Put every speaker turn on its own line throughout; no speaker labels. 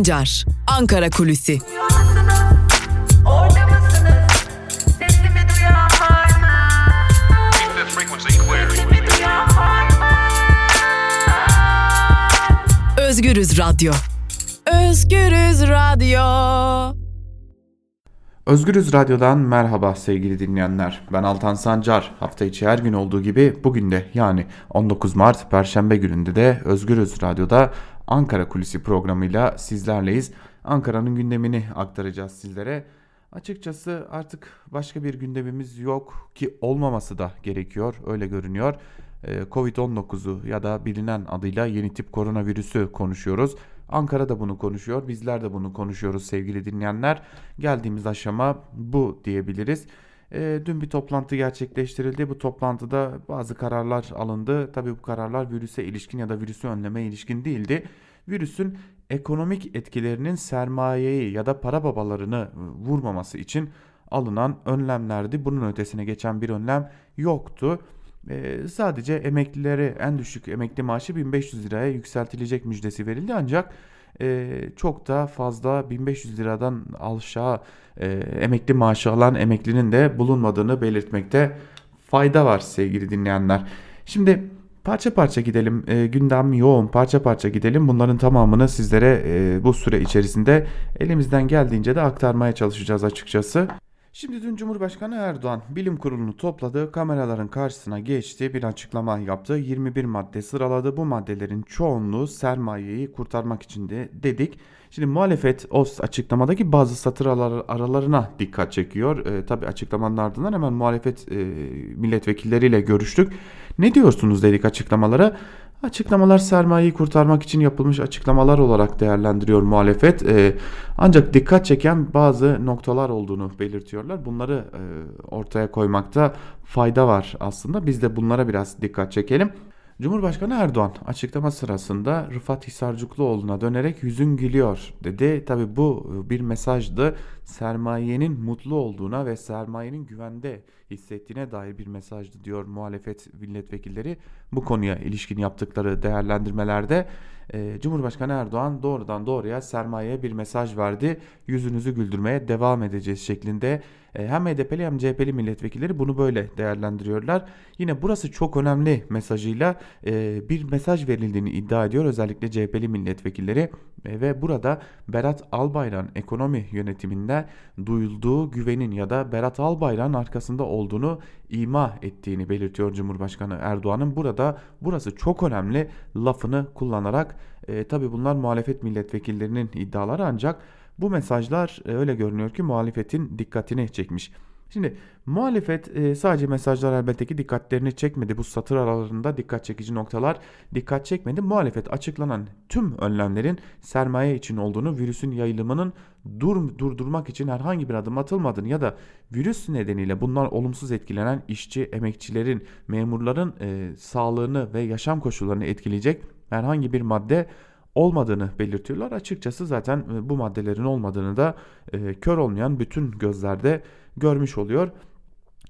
Sancar, Ankara Kulüsi. Özgürüz Radyo. Özgürüz Radyo.
Özgürüz Radyo'dan merhaba sevgili dinleyenler. Ben Altan Sancar. Hafta içi her gün olduğu gibi bugün de yani 19 Mart Perşembe gününde de Özgürüz Radyo'da Ankara Kulisi programıyla sizlerleyiz. Ankara'nın gündemini aktaracağız sizlere. Açıkçası artık başka bir gündemimiz yok ki olmaması da gerekiyor öyle görünüyor. Ee, Covid-19'u ya da bilinen adıyla yeni tip koronavirüsü konuşuyoruz. Ankara da bunu konuşuyor, bizler de bunu konuşuyoruz sevgili dinleyenler. Geldiğimiz aşama bu diyebiliriz. E, dün bir toplantı gerçekleştirildi. Bu toplantıda bazı kararlar alındı. Tabii bu kararlar virüse ilişkin ya da virüsü önleme ilişkin değildi. Virüsün ekonomik etkilerinin sermayeyi ya da para babalarını vurmaması için alınan önlemlerdi. Bunun ötesine geçen bir önlem yoktu. Ee, sadece emeklilere en düşük emekli maaşı 1500 liraya yükseltilecek müjdesi verildi ancak e, çok da fazla 1500 liradan aşağı e, emekli maaşı alan emeklinin de bulunmadığını belirtmekte fayda var sevgili dinleyenler. Şimdi parça parça gidelim e, gündem yoğun parça parça gidelim bunların tamamını sizlere e, bu süre içerisinde elimizden geldiğince de aktarmaya çalışacağız açıkçası. Şimdi dün Cumhurbaşkanı Erdoğan bilim kurulunu topladı, kameraların karşısına geçti, bir açıklama yaptı. 21 madde sıraladı. Bu maddelerin çoğunluğu sermayeyi kurtarmak için de dedik. Şimdi muhalefet o açıklamadaki bazı satır aralarına dikkat çekiyor. E, tabii açıklamanın ardından hemen muhalefet e, milletvekilleriyle görüştük. Ne diyorsunuz dedik açıklamalara. Açıklamalar sermayeyi kurtarmak için yapılmış açıklamalar olarak değerlendiriyor muhalefet. Ee, ancak dikkat çeken bazı noktalar olduğunu belirtiyorlar. Bunları e, ortaya koymakta fayda var aslında. Biz de bunlara biraz dikkat çekelim. Cumhurbaşkanı Erdoğan açıklama sırasında Rıfat Hisarcıklıoğlu'na dönerek yüzün gülüyor dedi. Tabi bu bir mesajdı. Sermayenin mutlu olduğuna ve sermayenin güvende hissettiğine dair bir mesajdı diyor muhalefet milletvekilleri. Bu konuya ilişkin yaptıkları değerlendirmelerde e, Cumhurbaşkanı Erdoğan doğrudan doğruya sermayeye bir mesaj verdi. Yüzünüzü güldürmeye devam edeceğiz şeklinde e, hem HDP'li hem CHP'li milletvekilleri bunu böyle değerlendiriyorlar. Yine burası çok önemli mesajıyla e, bir mesaj verildiğini iddia ediyor özellikle CHP'li milletvekilleri. E, ve burada Berat Albayrak'ın ekonomi yönetiminde duyulduğu güvenin ya da Berat Albayrak'ın arkasında olduğunu ima ettiğini belirtiyor Cumhurbaşkanı Erdoğan'ın. Burada burası çok önemli lafını kullanarak e, tabi bunlar muhalefet milletvekillerinin iddiaları ancak bu mesajlar e, öyle görünüyor ki muhalefetin dikkatini çekmiş. Şimdi muhalefet e, sadece mesajlar elbette ki dikkatlerini çekmedi. Bu satır aralarında dikkat çekici noktalar dikkat çekmedi. Muhalefet açıklanan tüm önlemlerin sermaye için olduğunu, virüsün yayılımının dur, durdurmak için herhangi bir adım atılmadığını ya da virüs nedeniyle bunlar olumsuz etkilenen işçi, emekçilerin, memurların e, sağlığını ve yaşam koşullarını etkileyecek herhangi bir madde olmadığını belirtiyorlar. Açıkçası zaten e, bu maddelerin olmadığını da e, kör olmayan bütün gözlerde görmüş oluyor.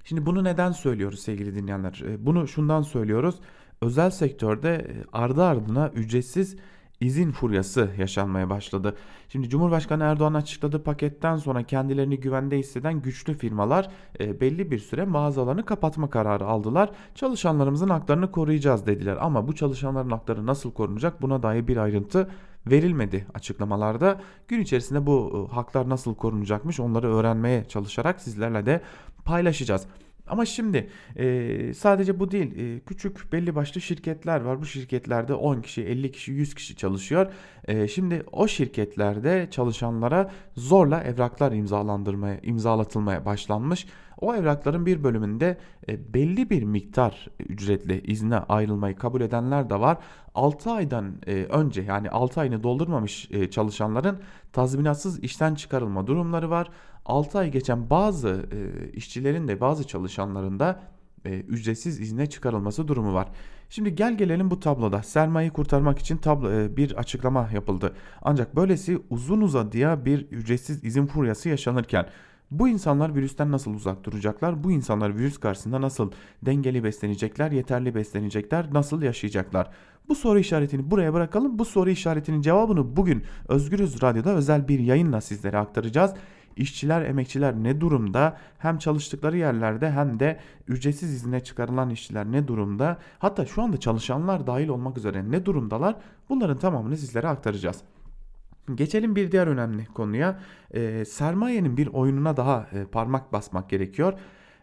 Şimdi bunu neden söylüyoruz sevgili dinleyenler? E, bunu şundan söylüyoruz. Özel sektörde e, ardı ardına ücretsiz izin furyası yaşanmaya başladı. Şimdi Cumhurbaşkanı Erdoğan açıkladığı paketten sonra kendilerini güvende hisseden güçlü firmalar e, belli bir süre mağazalarını kapatma kararı aldılar. Çalışanlarımızın haklarını koruyacağız dediler ama bu çalışanların hakları nasıl korunacak buna dair bir ayrıntı verilmedi açıklamalarda. Gün içerisinde bu e, haklar nasıl korunacakmış onları öğrenmeye çalışarak sizlerle de paylaşacağız. Ama şimdi e, sadece bu değil e, küçük belli başlı şirketler var. Bu şirketlerde 10 kişi 50 kişi 100 kişi çalışıyor. E, şimdi o şirketlerde çalışanlara zorla evraklar imzalandırmaya imzalatılmaya başlanmış. O evrakların bir bölümünde e, belli bir miktar ücretle izne ayrılmayı kabul edenler de var. 6 aydan e, önce yani 6 ayını doldurmamış e, çalışanların tazminatsız işten çıkarılma durumları var. 6 ay geçen bazı e, işçilerin de bazı çalışanların da e, ücretsiz izne çıkarılması durumu var. Şimdi gel gelelim bu tabloda sermayeyi kurtarmak için tablo, e, bir açıklama yapıldı. Ancak böylesi uzun uzadıya bir ücretsiz izin furyası yaşanırken Bu insanlar virüsten nasıl uzak duracaklar? Bu insanlar virüs karşısında nasıl dengeli beslenecekler, yeterli beslenecekler, nasıl yaşayacaklar? Bu soru işaretini buraya bırakalım. Bu soru işaretinin cevabını bugün Özgürüz Radyo'da özel bir yayınla sizlere aktaracağız. İşçiler, emekçiler ne durumda? Hem çalıştıkları yerlerde hem de ücretsiz izne çıkarılan işçiler ne durumda? Hatta şu anda çalışanlar dahil olmak üzere ne durumdalar? Bunların tamamını sizlere aktaracağız. Geçelim bir diğer önemli konuya. E, sermayenin bir oyununa daha e, parmak basmak gerekiyor.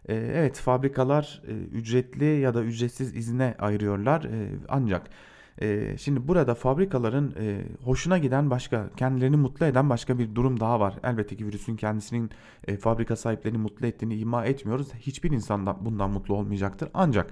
E, evet fabrikalar e, ücretli ya da ücretsiz izne ayırıyorlar e, ancak e, şimdi burada fabrikaların e, hoşuna giden başka kendilerini mutlu eden başka bir durum daha var. Elbette ki virüsün kendisinin e, fabrika sahiplerini mutlu ettiğini ima etmiyoruz. Hiçbir insan da bundan mutlu olmayacaktır. Ancak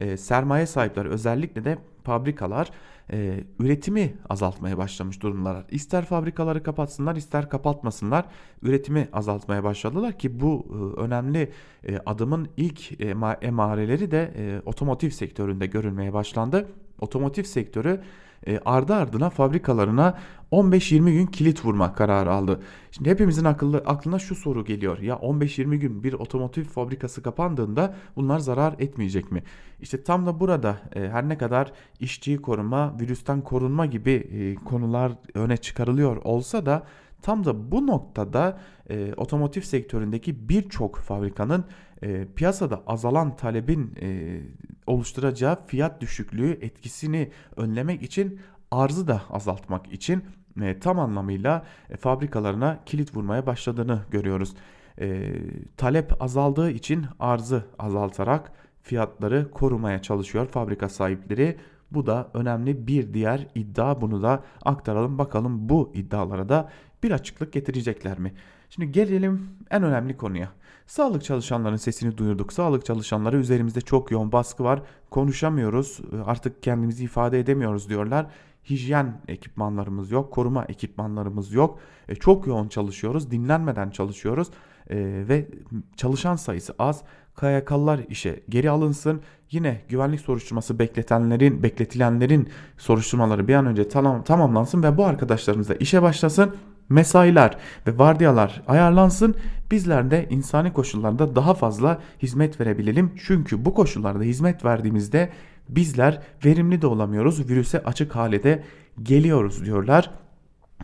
e, sermaye sahipleri özellikle de fabrikalar e, üretimi azaltmaya başlamış durumlar. İster fabrikaları kapatsınlar ister kapatmasınlar üretimi azaltmaya başladılar ki bu e, önemli e, adımın ilk emareleri de e, otomotiv sektöründe görülmeye başlandı. Otomotiv sektörü e, ardı ardına fabrikalarına 15-20 gün kilit vurma kararı aldı. Şimdi hepimizin akıllı, aklına şu soru geliyor. Ya 15-20 gün bir otomotiv fabrikası kapandığında bunlar zarar etmeyecek mi? İşte tam da burada e, her ne kadar işçiyi koruma, virüsten korunma gibi e, konular öne çıkarılıyor olsa da tam da bu noktada e, otomotiv sektöründeki birçok fabrikanın e, piyasada azalan talebin e, oluşturacağı fiyat düşüklüğü etkisini önlemek için arzı da azaltmak için e, tam anlamıyla e, fabrikalarına kilit vurmaya başladığını görüyoruz. E, talep azaldığı için arzı azaltarak fiyatları korumaya çalışıyor fabrika sahipleri. Bu da önemli bir diğer iddia. Bunu da aktaralım bakalım bu iddialara da bir açıklık getirecekler mi? Şimdi gelelim en önemli konuya. Sağlık çalışanlarının sesini duyurduk. Sağlık çalışanları üzerimizde çok yoğun baskı var. Konuşamıyoruz. Artık kendimizi ifade edemiyoruz diyorlar. Hijyen ekipmanlarımız yok, koruma ekipmanlarımız yok. E, çok yoğun çalışıyoruz, dinlenmeden çalışıyoruz e, ve çalışan sayısı az. KYK'lılar işe geri alınsın. Yine güvenlik soruşturması bekletenlerin, bekletilenlerin soruşturmaları bir an önce tamam, tamamlansın ve bu arkadaşlarımız da işe başlasın mesailer ve vardiyalar ayarlansın. Bizler de insani koşullarda daha fazla hizmet verebilelim. Çünkü bu koşullarda hizmet verdiğimizde bizler verimli de olamıyoruz. Virüse açık hale de geliyoruz diyorlar.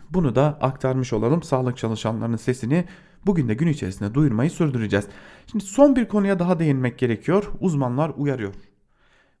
Bunu da aktarmış olalım. Sağlık çalışanlarının sesini bugün de gün içerisinde duyurmayı sürdüreceğiz. Şimdi son bir konuya daha değinmek gerekiyor. Uzmanlar uyarıyor.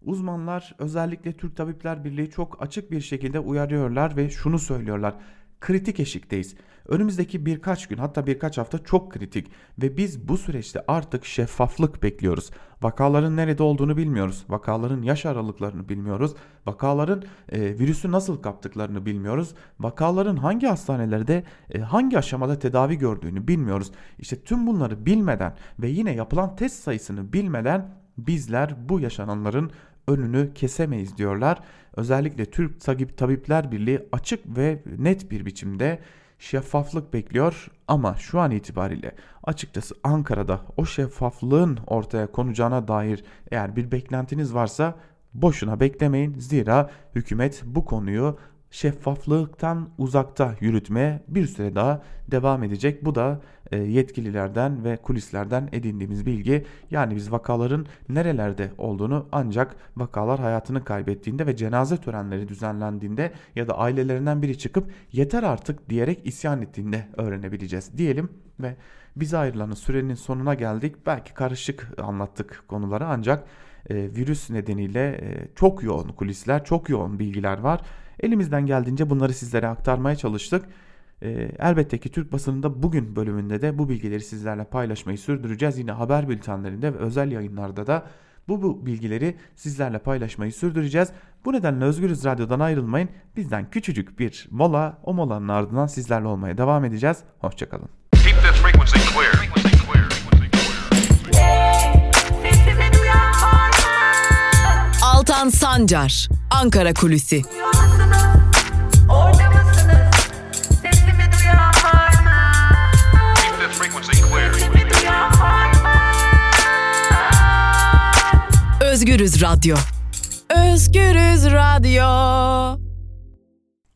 Uzmanlar özellikle Türk Tabipler Birliği çok açık bir şekilde uyarıyorlar ve şunu söylüyorlar kritik eşikteyiz. Önümüzdeki birkaç gün hatta birkaç hafta çok kritik ve biz bu süreçte artık şeffaflık bekliyoruz. Vakaların nerede olduğunu bilmiyoruz. Vakaların yaş aralıklarını bilmiyoruz. Vakaların e, virüsü nasıl kaptıklarını bilmiyoruz. Vakaların hangi hastanelerde e, hangi aşamada tedavi gördüğünü bilmiyoruz. İşte tüm bunları bilmeden ve yine yapılan test sayısını bilmeden bizler bu yaşananların önünü kesemeyiz diyorlar. Özellikle Türk Tabipler Birliği açık ve net bir biçimde şeffaflık bekliyor ama şu an itibariyle açıkçası Ankara'da o şeffaflığın ortaya konacağına dair eğer bir beklentiniz varsa boşuna beklemeyin. Zira hükümet bu konuyu şeffaflıktan uzakta yürütmeye bir süre daha devam edecek. Bu da yetkililerden ve kulislerden edindiğimiz bilgi. Yani biz vakaların nerelerde olduğunu ancak vakalar hayatını kaybettiğinde ve cenaze törenleri düzenlendiğinde ya da ailelerinden biri çıkıp yeter artık diyerek isyan ettiğinde öğrenebileceğiz diyelim ve bize ayrılan sürenin sonuna geldik. Belki karışık anlattık konuları ancak e, virüs nedeniyle e, çok yoğun kulisler, çok yoğun bilgiler var. Elimizden geldiğince bunları sizlere aktarmaya çalıştık. E, elbette ki Türk basınında bugün bölümünde de bu bilgileri sizlerle paylaşmayı sürdüreceğiz. Yine haber bültenlerinde ve özel yayınlarda da bu, bu bilgileri sizlerle paylaşmayı sürdüreceğiz. Bu nedenle Özgürüz Radyo'dan ayrılmayın. Bizden küçücük bir mola, o molanın ardından sizlerle olmaya devam edeceğiz. Hoşçakalın.
Altan Sancar, Ankara Kulüsi. Özgürüz Radyo. Özgürüz Radyo.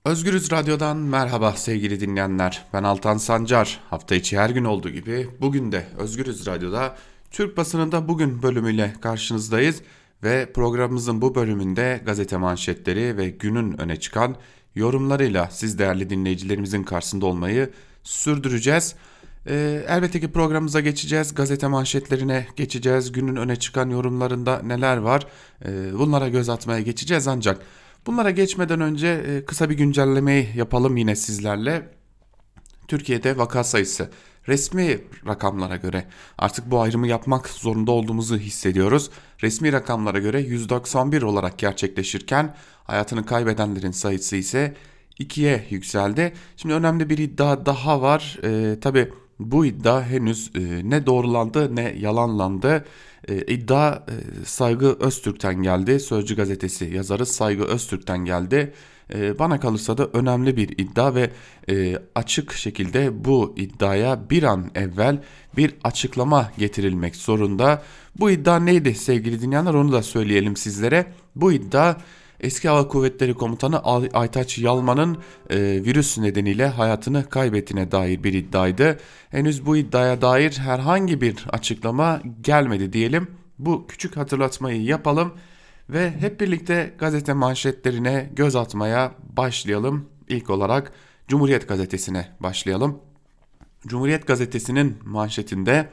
Özgürüz Radyo'dan merhaba sevgili dinleyenler. Ben Altan Sancar. Hafta içi her gün olduğu gibi bugün de Özgürüz Radyo'da Türk basınında bugün bölümüyle karşınızdayız ve programımızın bu bölümünde gazete manşetleri ve günün öne çıkan yorumlarıyla siz değerli dinleyicilerimizin karşısında olmayı sürdüreceğiz. Ee, elbette ki programımıza geçeceğiz, gazete manşetlerine geçeceğiz, günün öne çıkan yorumlarında neler var ee, bunlara göz atmaya geçeceğiz ancak bunlara geçmeden önce e, kısa bir güncellemeyi yapalım yine sizlerle. Türkiye'de vaka sayısı resmi rakamlara göre artık bu ayrımı yapmak zorunda olduğumuzu hissediyoruz. Resmi rakamlara göre 191 olarak gerçekleşirken hayatını kaybedenlerin sayısı ise 2'ye yükseldi. Şimdi önemli bir iddia daha var. Ee, Tabi bu iddia henüz e, ne doğrulandı ne yalanlandı. E, iddia e, Saygı Öztürk'ten geldi. Sözcü gazetesi yazarı Saygı Öztürk'ten geldi. E, bana kalırsa da önemli bir iddia ve e, açık şekilde bu iddiaya bir an evvel bir açıklama getirilmek zorunda. Bu iddia neydi sevgili dinleyenler onu da söyleyelim sizlere. Bu iddia Eski Hava Kuvvetleri Komutanı Aytaç Yalman'ın e, virüs nedeniyle hayatını kaybettiğine dair bir iddiaydı. Henüz bu iddiaya dair herhangi bir açıklama gelmedi diyelim. Bu küçük hatırlatmayı yapalım ve hep birlikte gazete manşetlerine göz atmaya başlayalım. İlk olarak Cumhuriyet Gazetesi'ne başlayalım. Cumhuriyet Gazetesi'nin manşetinde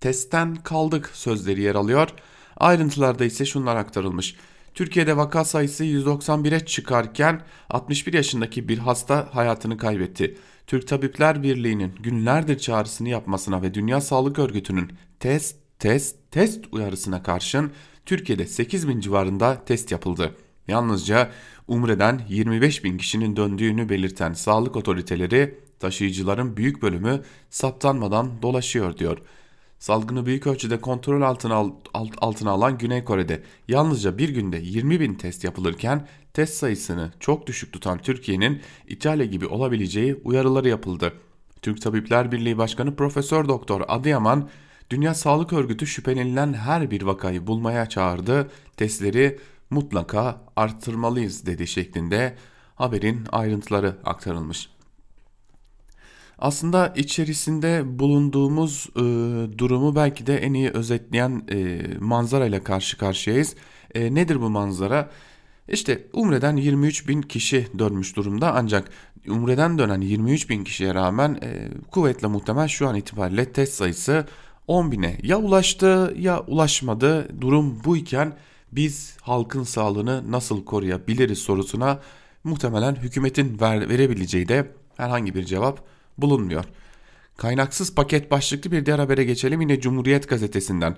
testten kaldık sözleri yer alıyor. Ayrıntılarda ise şunlar aktarılmış. Türkiye'de vaka sayısı 191'e çıkarken 61 yaşındaki bir hasta hayatını kaybetti. Türk Tabipler Birliği'nin günlerdir çağrısını yapmasına ve Dünya Sağlık Örgütü'nün test, test, test uyarısına karşın Türkiye'de 8 bin civarında test yapıldı. Yalnızca Umre'den 25 bin kişinin döndüğünü belirten sağlık otoriteleri taşıyıcıların büyük bölümü saptanmadan dolaşıyor diyor. Salgını büyük ölçüde kontrol altına, alt, altına alan Güney Kore'de yalnızca bir günde 20 bin test yapılırken test sayısını çok düşük tutan Türkiye'nin İtalya gibi olabileceği uyarıları yapıldı. Türk Tabipler Birliği Başkanı Profesör Doktor Adıyaman, Dünya Sağlık Örgütü şüphelenilen her bir vakayı bulmaya çağırdı, testleri mutlaka arttırmalıyız dedi şeklinde haberin ayrıntıları aktarılmış. Aslında içerisinde bulunduğumuz e, durumu belki de en iyi özetleyen e, manzara ile karşı karşıyayız. E, nedir bu manzara? İşte Umre'den 23 bin kişi dönmüş durumda ancak Umre'den dönen 23 bin kişiye rağmen e, kuvvetle muhtemel şu an itibariyle test sayısı 10 bine ya ulaştı ya ulaşmadı. Durum bu iken biz halkın sağlığını nasıl koruyabiliriz sorusuna muhtemelen hükümetin ver, verebileceği de herhangi bir cevap bulunmuyor. Kaynaksız paket başlıklı bir diğer habere geçelim yine Cumhuriyet gazetesinden.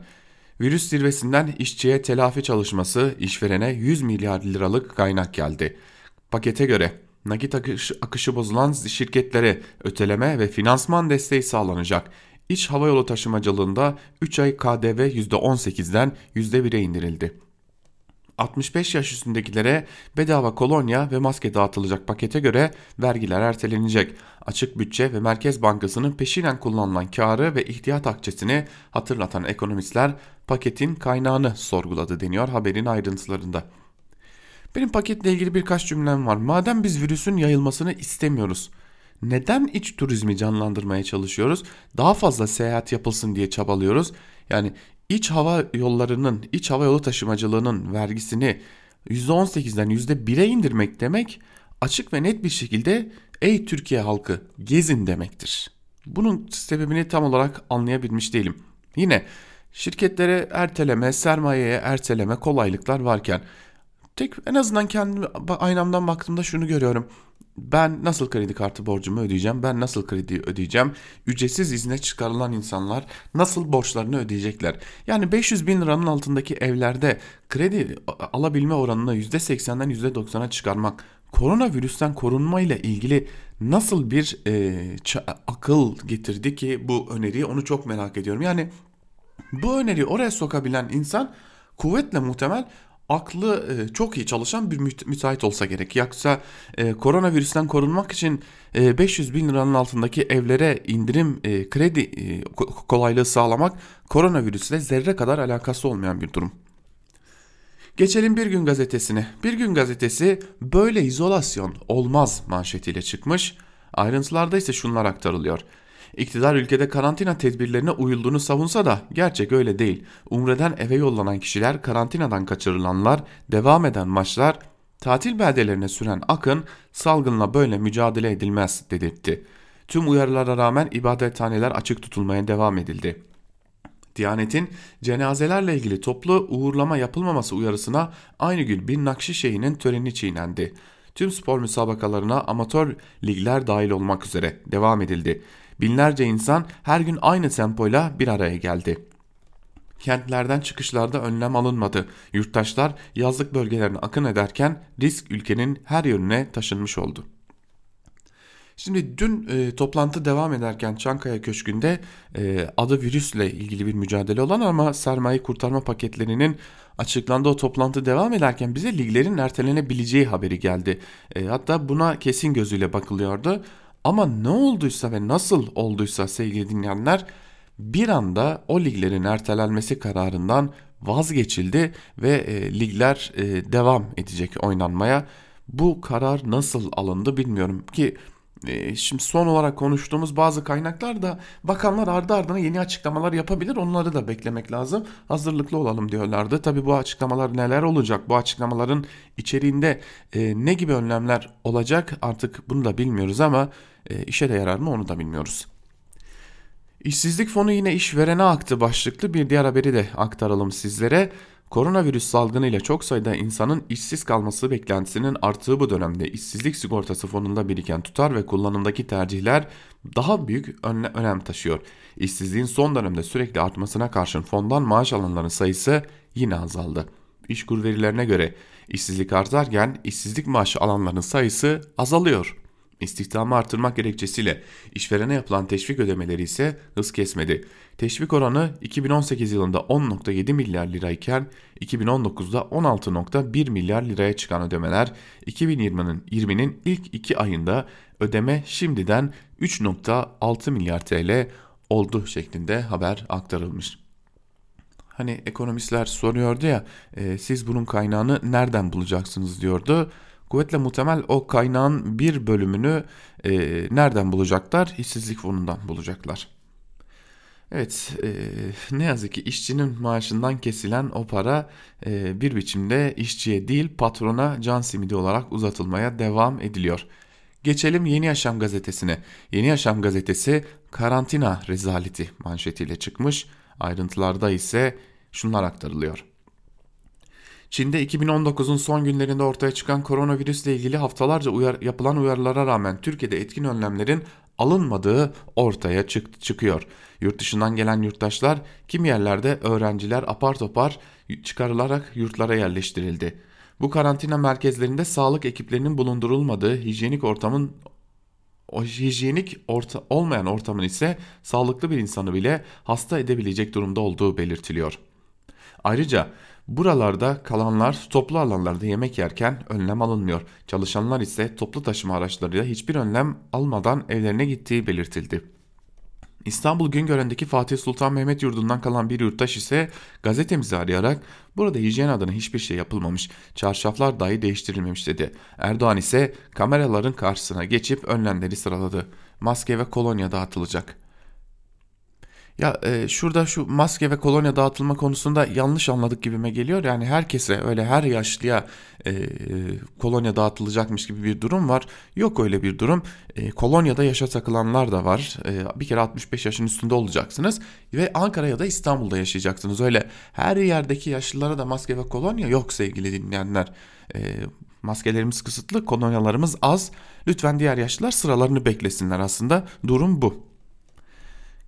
Virüs zirvesinden işçiye telafi çalışması işverene 100 milyar liralık kaynak geldi. Pakete göre nakit akışı, akışı bozulan şirketlere öteleme ve finansman desteği sağlanacak. İç havayolu taşımacılığında 3 ay KDV %18'den %1'e indirildi. 65 yaş üstündekilere bedava kolonya ve maske dağıtılacak pakete göre vergiler ertelenecek. Açık bütçe ve Merkez Bankası'nın peşinen kullanılan karı ve ihtiyat akçesini hatırlatan ekonomistler paketin kaynağını sorguladı deniyor haberin ayrıntılarında. Benim paketle ilgili birkaç cümlem var. Madem biz virüsün yayılmasını istemiyoruz, neden iç turizmi canlandırmaya çalışıyoruz? Daha fazla seyahat yapılsın diye çabalıyoruz. Yani iç hava yollarının, iç hava yolu taşımacılığının vergisini %18'den %1'e indirmek demek açık ve net bir şekilde ey Türkiye halkı gezin demektir. Bunun sebebini tam olarak anlayabilmiş değilim. Yine şirketlere erteleme, sermayeye erteleme kolaylıklar varken tek en azından kendi aynamdan baktığımda şunu görüyorum ben nasıl kredi kartı borcumu ödeyeceğim? Ben nasıl kredi ödeyeceğim? Ücretsiz izne çıkarılan insanlar nasıl borçlarını ödeyecekler? Yani 500 bin liranın altındaki evlerde kredi alabilme oranını %80'den %90'a çıkarmak koronavirüsten korunma ile ilgili nasıl bir e, akıl getirdi ki bu öneriyi onu çok merak ediyorum. Yani bu öneriyi oraya sokabilen insan kuvvetle muhtemel aklı e, çok iyi çalışan bir müteahhit olsa gerek. Yoksa e, koronavirüsten korunmak için e, 500 bin liranın altındaki evlere indirim e, kredi e, kolaylığı sağlamak koronavirüsle zerre kadar alakası olmayan bir durum. Geçelim Bir Gün Gazetesi'ne. Bir Gün Gazetesi böyle izolasyon olmaz manşetiyle çıkmış. Ayrıntılarda ise şunlar aktarılıyor. İktidar ülkede karantina tedbirlerine uyulduğunu savunsa da gerçek öyle değil. Umre'den eve yollanan kişiler, karantinadan kaçırılanlar, devam eden maçlar, tatil beldelerine süren akın salgınla böyle mücadele edilmez dedirtti. Tüm uyarılara rağmen ibadethaneler açık tutulmaya devam edildi. Diyanet'in cenazelerle ilgili toplu uğurlama yapılmaması uyarısına aynı gün bir Nakşişehir'in töreni çiğnendi. Tüm spor müsabakalarına amatör ligler dahil olmak üzere devam edildi. Binlerce insan her gün aynı tempoyla bir araya geldi. Kentlerden çıkışlarda önlem alınmadı. Yurttaşlar yazlık bölgelerine akın ederken risk ülkenin her yönüne taşınmış oldu. Şimdi dün e, toplantı devam ederken Çankaya Köşkü'nde e, adı virüsle ilgili bir mücadele olan ama sermaye kurtarma paketlerinin açıklandığı o toplantı devam ederken bize liglerin ertelenebileceği haberi geldi. E, hatta buna kesin gözüyle bakılıyordu. Ama ne olduysa ve nasıl olduysa sevgili dinleyenler bir anda o liglerin ertelenmesi kararından vazgeçildi ve e, ligler e, devam edecek oynanmaya. Bu karar nasıl alındı bilmiyorum ki e, Şimdi son olarak konuştuğumuz bazı kaynaklar da bakanlar ardı ardına yeni açıklamalar yapabilir. Onları da beklemek lazım. Hazırlıklı olalım diyorlardı. Tabi bu açıklamalar neler olacak? Bu açıklamaların içeriğinde e, ne gibi önlemler olacak? Artık bunu da bilmiyoruz ama e, işe de yarar mı onu da bilmiyoruz. İşsizlik fonu yine işverene aktı başlıklı bir diğer haberi de aktaralım sizlere. Koronavirüs salgını ile çok sayıda insanın işsiz kalması beklentisinin arttığı bu dönemde işsizlik sigortası fonunda biriken tutar ve kullanımdaki tercihler daha büyük önem taşıyor. İşsizliğin son dönemde sürekli artmasına karşın fondan maaş alanların sayısı yine azaldı. İşkur verilerine göre işsizlik artarken işsizlik maaşı alanların sayısı azalıyor. İstihdamı artırmak gerekçesiyle işverene yapılan teşvik ödemeleri ise hız kesmedi. Teşvik oranı 2018 yılında 10.7 milyar lirayken 2019'da 16.1 milyar liraya çıkan ödemeler 2020'nin 20'nin ilk 2 ayında ödeme şimdiden 3.6 milyar TL oldu şeklinde haber aktarılmış. Hani ekonomistler soruyordu ya e, siz bunun kaynağını nereden bulacaksınız diyordu. Kuvvetle muhtemel o kaynağın bir bölümünü e, nereden bulacaklar? İşsizlik fonundan bulacaklar. Evet e, ne yazık ki işçinin maaşından kesilen o para e, bir biçimde işçiye değil patrona can simidi olarak uzatılmaya devam ediliyor. Geçelim Yeni Yaşam gazetesine. Yeni Yaşam gazetesi karantina rezaleti manşetiyle çıkmış. Ayrıntılarda ise şunlar aktarılıyor. Çin'de 2019'un son günlerinde ortaya çıkan koronavirüsle ilgili haftalarca uyar, yapılan uyarılara rağmen Türkiye'de etkin önlemlerin alınmadığı ortaya çık çıkıyor. Yurt dışından gelen yurttaşlar kimi yerlerde öğrenciler apar topar çıkarılarak yurtlara yerleştirildi. Bu karantina merkezlerinde sağlık ekiplerinin bulundurulmadığı hijyenik ortamın o hijyenik orta, olmayan ortamın ise sağlıklı bir insanı bile hasta edebilecek durumda olduğu belirtiliyor. Ayrıca Buralarda kalanlar toplu alanlarda yemek yerken önlem alınmıyor. Çalışanlar ise toplu taşıma araçlarıyla hiçbir önlem almadan evlerine gittiği belirtildi. İstanbul Güngören'deki Fatih Sultan Mehmet yurdundan kalan bir yurttaş ise gazetemizi arayarak burada hijyen adına hiçbir şey yapılmamış, çarşaflar dahi değiştirilmemiş dedi. Erdoğan ise kameraların karşısına geçip önlemleri sıraladı. Maske ve kolonya dağıtılacak. Ya e, şurada şu maske ve kolonya dağıtılma konusunda yanlış anladık gibime geliyor. Yani herkese öyle her yaşlıya e, kolonya dağıtılacakmış gibi bir durum var. Yok öyle bir durum. E, kolonyada yaşa takılanlar da var. E, bir kere 65 yaşın üstünde olacaksınız ve Ankara ya da İstanbul'da yaşayacaksınız. Öyle her yerdeki yaşlılara da maske ve kolonya yok sevgili dinleyenler. E, maskelerimiz kısıtlı, kolonyalarımız az. Lütfen diğer yaşlılar sıralarını beklesinler aslında. Durum bu.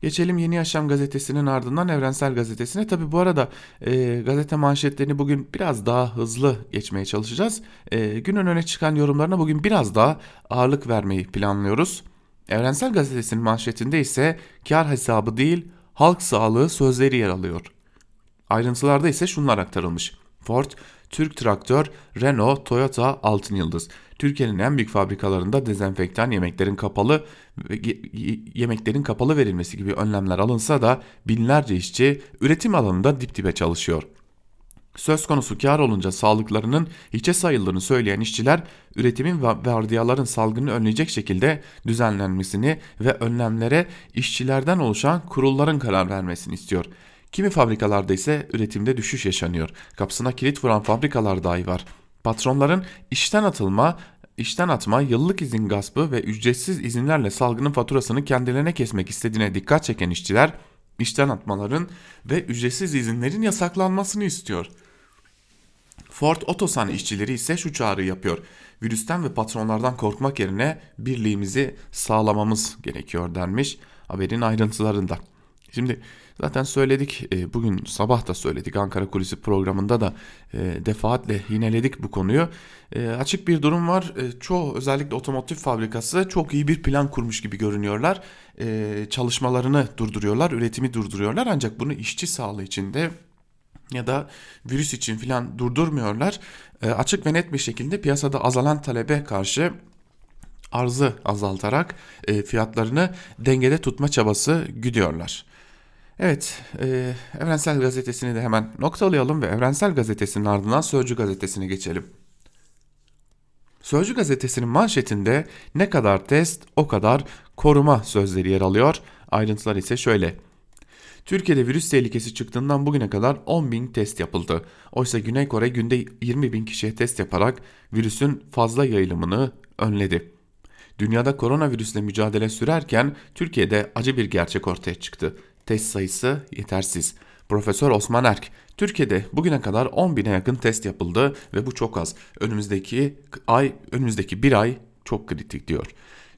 Geçelim Yeni Yaşam gazetesinin ardından Evrensel gazetesine. Tabi bu arada e, gazete manşetlerini bugün biraz daha hızlı geçmeye çalışacağız. E, günün öne çıkan yorumlarına bugün biraz daha ağırlık vermeyi planlıyoruz. Evrensel gazetesinin manşetinde ise kar hesabı değil halk sağlığı sözleri yer alıyor. Ayrıntılarda ise şunlar aktarılmış. Ford, Türk Traktör, Renault, Toyota, Altın Yıldız. Türkiye'nin en büyük fabrikalarında dezenfektan yemeklerin kapalı yemeklerin kapalı verilmesi gibi önlemler alınsa da binlerce işçi üretim alanında dip dibe çalışıyor. Söz konusu kar olunca sağlıklarının hiçe sayıldığını söyleyen işçiler üretimin ve vardiyaların salgını önleyecek şekilde düzenlenmesini ve önlemlere işçilerden oluşan kurulların karar vermesini istiyor. Kimi fabrikalarda ise üretimde düşüş yaşanıyor. Kapısına kilit vuran fabrikalar dahi var. Patronların işten atılma, işten atma, yıllık izin gaspı ve ücretsiz izinlerle salgının faturasını kendilerine kesmek istediğine dikkat çeken işçiler işten atmaların ve ücretsiz izinlerin yasaklanmasını istiyor. Ford Otosan işçileri ise şu çağrı yapıyor. Virüsten ve patronlardan korkmak yerine birliğimizi sağlamamız gerekiyor denmiş haberin ayrıntılarında. Şimdi zaten söyledik e, bugün sabah da söyledik Ankara Kulisi programında da e, defaatle yineledik bu konuyu. E, açık bir durum var. Çoğu özellikle otomotiv fabrikası çok iyi bir plan kurmuş gibi görünüyorlar. Çalışmalarını durduruyorlar, üretimi durduruyorlar ancak bunu işçi sağlığı içinde ya da virüs için filan durdurmuyorlar. Açık ve net bir şekilde piyasada azalan talebe karşı arzı azaltarak fiyatlarını dengede tutma çabası güdüyorlar. Evet, e, Evrensel Gazetesi'ni de hemen noktalayalım ve Evrensel Gazetesi'nin ardından Sözcü Gazetesi'ne geçelim. Sözcü Gazetesi'nin manşetinde ne kadar test o kadar koruma sözleri yer alıyor. Ayrıntılar ise şöyle. Türkiye'de virüs tehlikesi çıktığından bugüne kadar 10 bin test yapıldı. Oysa Güney Kore günde 20 bin kişiye test yaparak virüsün fazla yayılımını önledi. Dünyada koronavirüsle mücadele sürerken Türkiye'de acı bir gerçek ortaya çıktı test sayısı yetersiz. Profesör Osman Erk, Türkiye'de bugüne kadar 10 bine yakın test yapıldı ve bu çok az. Önümüzdeki ay, önümüzdeki bir ay çok kritik diyor.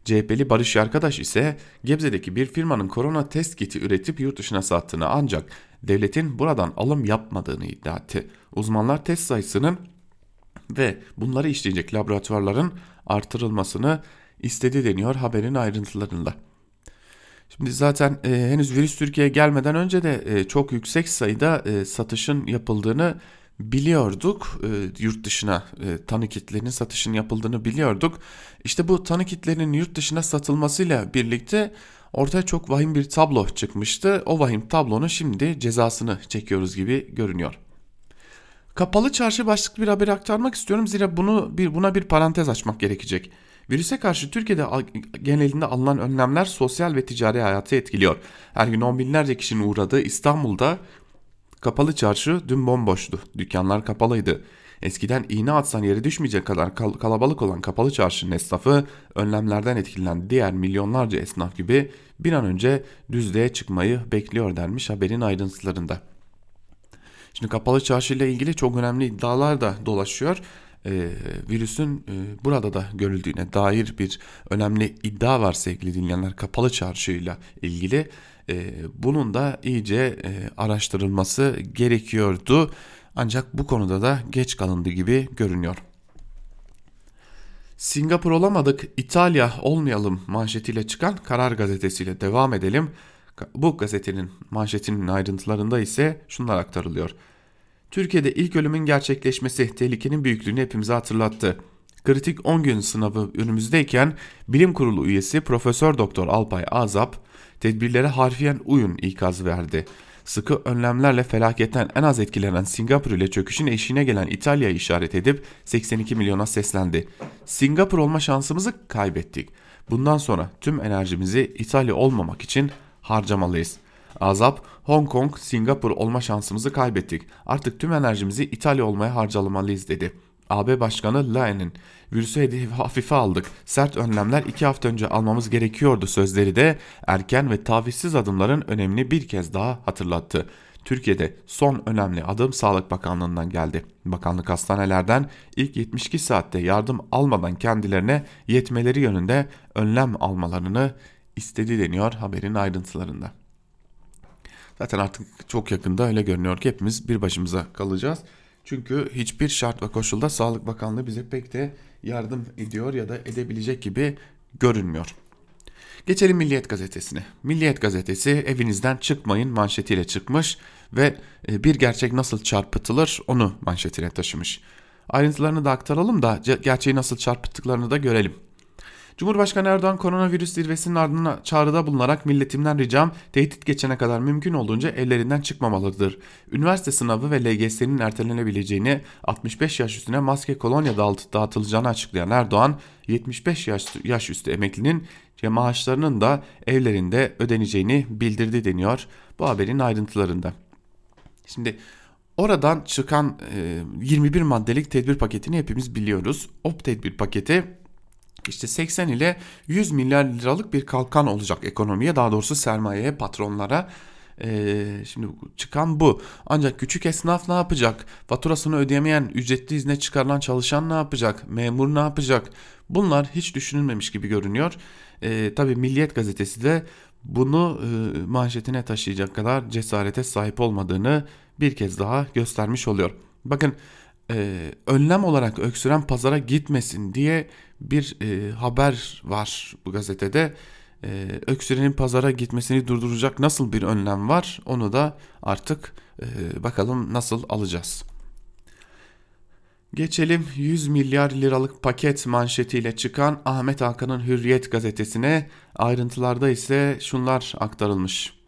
CHP'li Barış Arkadaş ise Gebze'deki bir firmanın korona test kiti üretip yurt dışına sattığını ancak devletin buradan alım yapmadığını iddia etti. Uzmanlar test sayısının ve bunları işleyecek laboratuvarların artırılmasını istedi deniyor haberin ayrıntılarında. Şimdi zaten e, henüz virüs Türkiye'ye gelmeden önce de e, çok yüksek sayıda e, satışın yapıldığını biliyorduk. E, yurt dışına e, tanı kitlerinin satışın yapıldığını biliyorduk. İşte bu tanı kitlerinin yurt dışına satılmasıyla birlikte ortaya çok vahim bir tablo çıkmıştı. O vahim tablonun şimdi cezasını çekiyoruz gibi görünüyor. Kapalı çarşı başlıklı bir haber aktarmak istiyorum zira bunu bir buna bir parantez açmak gerekecek. Virüse karşı Türkiye'de genelinde alınan önlemler sosyal ve ticari hayatı etkiliyor. Her gün on binlerce kişinin uğradığı İstanbul'da kapalı çarşı dün bomboştu. Dükkanlar kapalıydı. Eskiden iğne atsan yere düşmeyecek kadar kal kalabalık olan kapalı çarşının esnafı önlemlerden etkilenen diğer milyonlarca esnaf gibi bir an önce düzlüğe çıkmayı bekliyor denmiş haberin ayrıntılarında. Şimdi kapalı çarşı ile ilgili çok önemli iddialar da dolaşıyor e, virüsün e, burada da görüldüğüne dair bir önemli iddia var sevgili dinleyenler kapalı çarşıyla ilgili. E, bunun da iyice e, araştırılması gerekiyordu. Ancak bu konuda da geç kalındı gibi görünüyor. Singapur olamadık, İtalya olmayalım manşetiyle çıkan Karar Gazetesi'yle devam edelim. Bu gazetenin manşetinin ayrıntılarında ise şunlar aktarılıyor. Türkiye'de ilk ölümün gerçekleşmesi tehlikenin büyüklüğünü hepimize hatırlattı. Kritik 10 gün sınavı önümüzdeyken bilim kurulu üyesi Profesör Doktor Alpay Azap tedbirlere harfiyen uyun ikaz verdi. Sıkı önlemlerle felaketten en az etkilenen Singapur ile çöküşün eşiğine gelen İtalya'yı işaret edip 82 milyona seslendi. Singapur olma şansımızı kaybettik. Bundan sonra tüm enerjimizi İtalya olmamak için harcamalıyız. Azap, Hong Kong, Singapur olma şansımızı kaybettik. Artık tüm enerjimizi İtalya olmaya harcamalıyız dedi. AB Başkanı Laen'in virüsü hafife aldık. Sert önlemler iki hafta önce almamız gerekiyordu sözleri de erken ve tavizsiz adımların önemini bir kez daha hatırlattı. Türkiye'de son önemli adım Sağlık Bakanlığı'ndan geldi. Bakanlık hastanelerden ilk 72 saatte yardım almadan kendilerine yetmeleri yönünde önlem almalarını istedi deniyor haberin ayrıntılarında. Zaten artık çok yakında öyle görünüyor ki hepimiz bir başımıza kalacağız. Çünkü hiçbir şart ve koşulda Sağlık Bakanlığı bize pek de yardım ediyor ya da edebilecek gibi görünmüyor. Geçelim Milliyet Gazetesi'ne. Milliyet Gazetesi evinizden çıkmayın manşetiyle çıkmış ve e, bir gerçek nasıl çarpıtılır onu manşetine taşımış. Ayrıntılarını da aktaralım da gerçeği nasıl çarpıttıklarını da görelim. Cumhurbaşkanı Erdoğan koronavirüs zirvesinin ardından çağrıda bulunarak milletimden ricam tehdit geçene kadar mümkün olduğunca evlerinden çıkmamalıdır. Üniversite sınavı ve LGS'nin ertelenebileceğini 65 yaş üstüne maske kolonya dağıtılacağını açıklayan Erdoğan 75 yaş, yaş üstü emeklinin maaşlarının da evlerinde ödeneceğini bildirdi deniyor bu haberin ayrıntılarında. Şimdi oradan çıkan 21 maddelik tedbir paketini hepimiz biliyoruz. O tedbir paketi işte 80 ile 100 milyar liralık bir kalkan olacak ekonomiye daha doğrusu sermayeye patronlara ee, şimdi çıkan bu. Ancak küçük esnaf ne yapacak? Faturasını ödeyemeyen, ücretli izne çıkarılan çalışan ne yapacak? Memur ne yapacak? Bunlar hiç düşünülmemiş gibi görünüyor. Ee, Tabi Milliyet gazetesi de bunu e, manşetine taşıyacak kadar cesarete sahip olmadığını bir kez daha göstermiş oluyor. Bakın e, önlem olarak öksüren pazara gitmesin diye bir e, haber var bu gazetede. E, öksürenin pazara gitmesini durduracak nasıl bir önlem var onu da artık e, bakalım nasıl alacağız. Geçelim 100 milyar liralık paket manşetiyle çıkan Ahmet Hakan'ın Hürriyet gazetesine ayrıntılarda ise şunlar aktarılmış.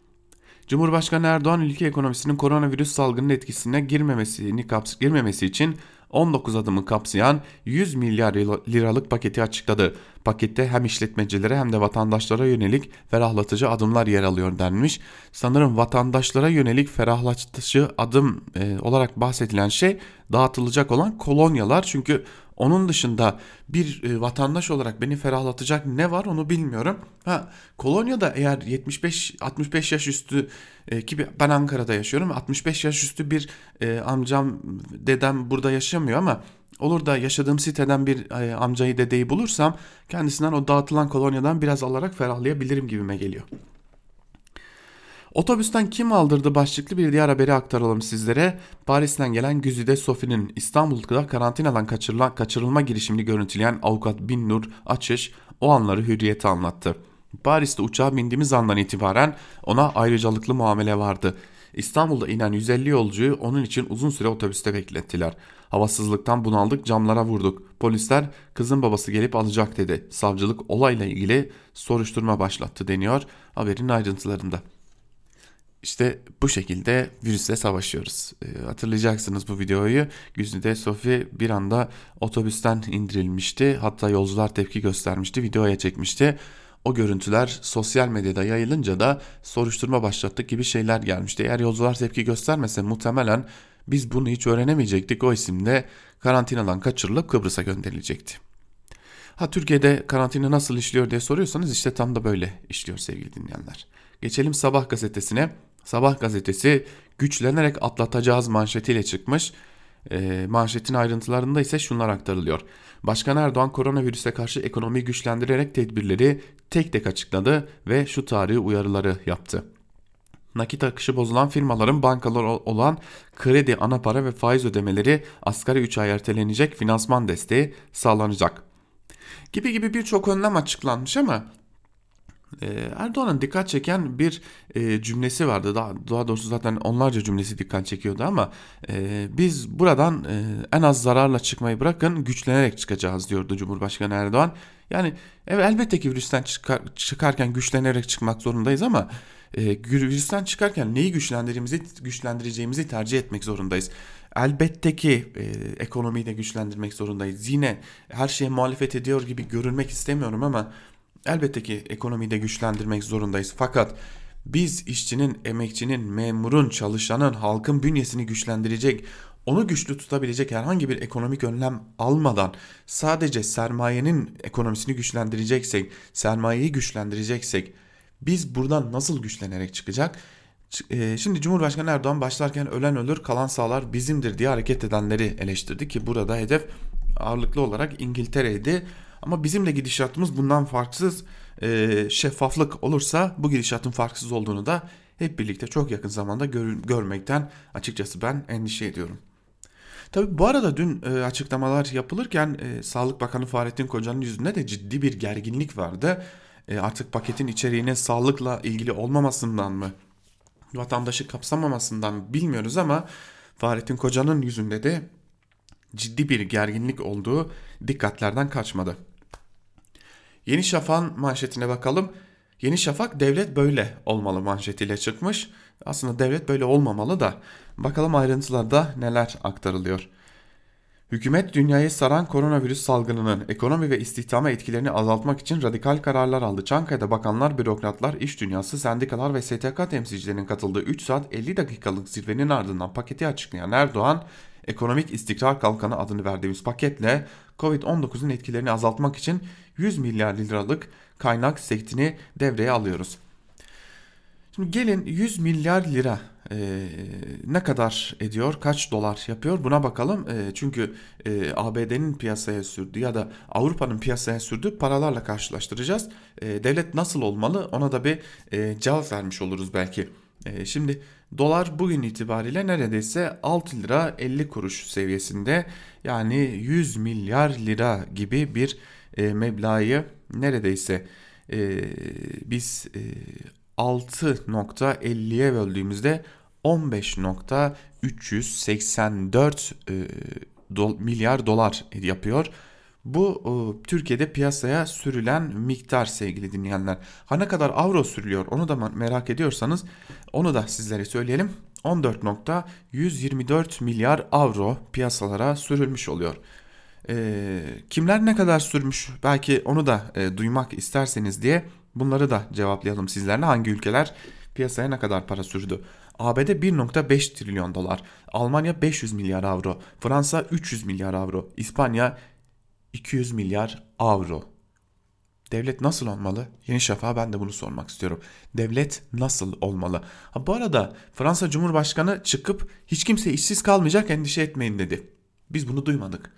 Cumhurbaşkanı Erdoğan ülke ekonomisinin koronavirüs salgının etkisine girmemesini girmemesi için 19 adımı kapsayan 100 milyar liralık paketi açıkladı. Pakette hem işletmecilere hem de vatandaşlara yönelik ferahlatıcı adımlar yer alıyor denmiş. Sanırım vatandaşlara yönelik ferahlatıcı adım e, olarak bahsedilen şey dağıtılacak olan kolonyalar. Çünkü onun dışında bir e, vatandaş olarak beni ferahlatacak ne var onu bilmiyorum. Ha kolonyada eğer 75 65 yaş üstü e, ki ben Ankara'da yaşıyorum. 65 yaş üstü bir e, amcam dedem burada yaşamıyor ama olur da yaşadığım siteden bir e, amcayı dedeyi bulursam kendisinden o dağıtılan kolonyadan biraz alarak ferahlayabilirim gibime geliyor. Otobüsten kim aldırdı başlıklı bir diğer haberi aktaralım sizlere. Paris'ten gelen Güzide Sofi'nin İstanbul'da karantinadan kaçırılan, kaçırılma girişimini görüntüleyen avukat Bin Nur Açış o anları hürriyete anlattı. Paris'te uçağa bindiğimiz andan itibaren ona ayrıcalıklı muamele vardı. İstanbul'da inen 150 yolcuyu onun için uzun süre otobüste beklettiler. Havasızlıktan bunaldık camlara vurduk. Polisler kızın babası gelip alacak dedi. Savcılık olayla ilgili soruşturma başlattı deniyor haberin ayrıntılarında. İşte bu şekilde virüsle savaşıyoruz. E, hatırlayacaksınız bu videoyu. Güzide Sofi bir anda otobüsten indirilmişti. Hatta yolcular tepki göstermişti. Videoya çekmişti. O görüntüler sosyal medyada yayılınca da soruşturma başlattık gibi şeyler gelmişti. Eğer yolcular tepki göstermese muhtemelen biz bunu hiç öğrenemeyecektik. O isimde karantinadan kaçırılıp Kıbrıs'a gönderilecekti. Ha Türkiye'de karantina nasıl işliyor diye soruyorsanız işte tam da böyle işliyor sevgili dinleyenler. Geçelim Sabah gazetesine. Sabah gazetesi güçlenerek atlatacağız manşetiyle çıkmış. E, manşetin ayrıntılarında ise şunlar aktarılıyor. Başkan Erdoğan koronavirüse karşı ekonomiyi güçlendirerek tedbirleri tek tek açıkladı ve şu tarihi uyarıları yaptı. Nakit akışı bozulan firmaların bankalar olan kredi, ana para ve faiz ödemeleri asgari 3 ay ertelenecek finansman desteği sağlanacak. Gibi gibi birçok önlem açıklanmış ama ee, Erdoğan'ın dikkat çeken bir e, cümlesi vardı. Daha, daha doğrusu zaten onlarca cümlesi dikkat çekiyordu ama e, biz buradan e, en az zararla çıkmayı bırakın güçlenerek çıkacağız diyordu Cumhurbaşkanı Erdoğan. Yani evet, elbette ki virüsten çıkar, çıkarken güçlenerek çıkmak zorundayız ama e, virüsten çıkarken neyi güçlendireceğimizi, güçlendireceğimizi tercih etmek zorundayız. Elbette ki e, ekonomiyi de güçlendirmek zorundayız. Yine her şeye muhalefet ediyor gibi görünmek istemiyorum ama Elbette ki ekonomiyi de güçlendirmek zorundayız. Fakat biz işçinin, emekçinin, memurun, çalışanın, halkın bünyesini güçlendirecek, onu güçlü tutabilecek herhangi bir ekonomik önlem almadan sadece sermayenin ekonomisini güçlendireceksek, sermayeyi güçlendireceksek biz buradan nasıl güçlenerek çıkacak? E, şimdi Cumhurbaşkanı Erdoğan başlarken ölen ölür kalan sağlar bizimdir diye hareket edenleri eleştirdi ki burada hedef ağırlıklı olarak İngiltere'ydi. Ama bizim de gidişatımız bundan farksız e, şeffaflık olursa bu gidişatın farksız olduğunu da hep birlikte çok yakın zamanda gör, görmekten açıkçası ben endişe ediyorum. Tabi bu arada dün e, açıklamalar yapılırken Sağlık Bakanı Fahrettin Koca'nın yüzünde de ciddi bir gerginlik vardı. E, artık paketin içeriğine sağlıkla ilgili olmamasından mı, vatandaşı kapsamamasından bilmiyoruz ama Fahrettin Koca'nın yüzünde de ciddi bir gerginlik olduğu dikkatlerden kaçmadı. Yeni Şafak'ın manşetine bakalım. Yeni Şafak devlet böyle olmalı manşetiyle çıkmış. Aslında devlet böyle olmamalı da bakalım ayrıntılarda neler aktarılıyor. Hükümet dünyayı saran koronavirüs salgınının ekonomi ve istihdama etkilerini azaltmak için radikal kararlar aldı. Çankaya'da bakanlar, bürokratlar, iş dünyası, sendikalar ve STK temsilcilerinin katıldığı 3 saat 50 dakikalık zirvenin ardından paketi açıklayan Erdoğan, ekonomik istikrar kalkanı adını verdiğimiz paketle Covid-19'un etkilerini azaltmak için 100 milyar liralık kaynak setini devreye alıyoruz. Şimdi gelin 100 milyar lira e, ne kadar ediyor, kaç dolar yapıyor buna bakalım. E, çünkü e, ABD'nin piyasaya sürdüğü ya da Avrupa'nın piyasaya sürdüğü paralarla karşılaştıracağız. E, devlet nasıl olmalı ona da bir e, cevap vermiş oluruz belki. E, şimdi dolar bugün itibariyle neredeyse 6 lira 50 kuruş seviyesinde yani 100 milyar lira gibi bir e, meblağı neredeyse e, biz e, 6.50'ye böldüğümüzde 15.384 e, do, milyar dolar yapıyor. Bu e, Türkiye'de piyasaya sürülen miktar sevgili dinleyenler. Ha ne kadar avro sürülüyor onu da merak ediyorsanız onu da sizlere söyleyelim. 14.124 milyar avro piyasalara sürülmüş oluyor. E, kimler ne kadar sürmüş belki onu da e, duymak isterseniz diye Bunları da cevaplayalım sizlerle. Hangi ülkeler piyasaya ne kadar para sürdü? ABD 1.5 trilyon dolar, Almanya 500 milyar avro, Fransa 300 milyar avro, İspanya 200 milyar avro. Devlet nasıl olmalı? Yeni Şafak'a ben de bunu sormak istiyorum. Devlet nasıl olmalı? Ha, bu arada Fransa Cumhurbaşkanı çıkıp hiç kimse işsiz kalmayacak endişe etmeyin dedi. Biz bunu duymadık.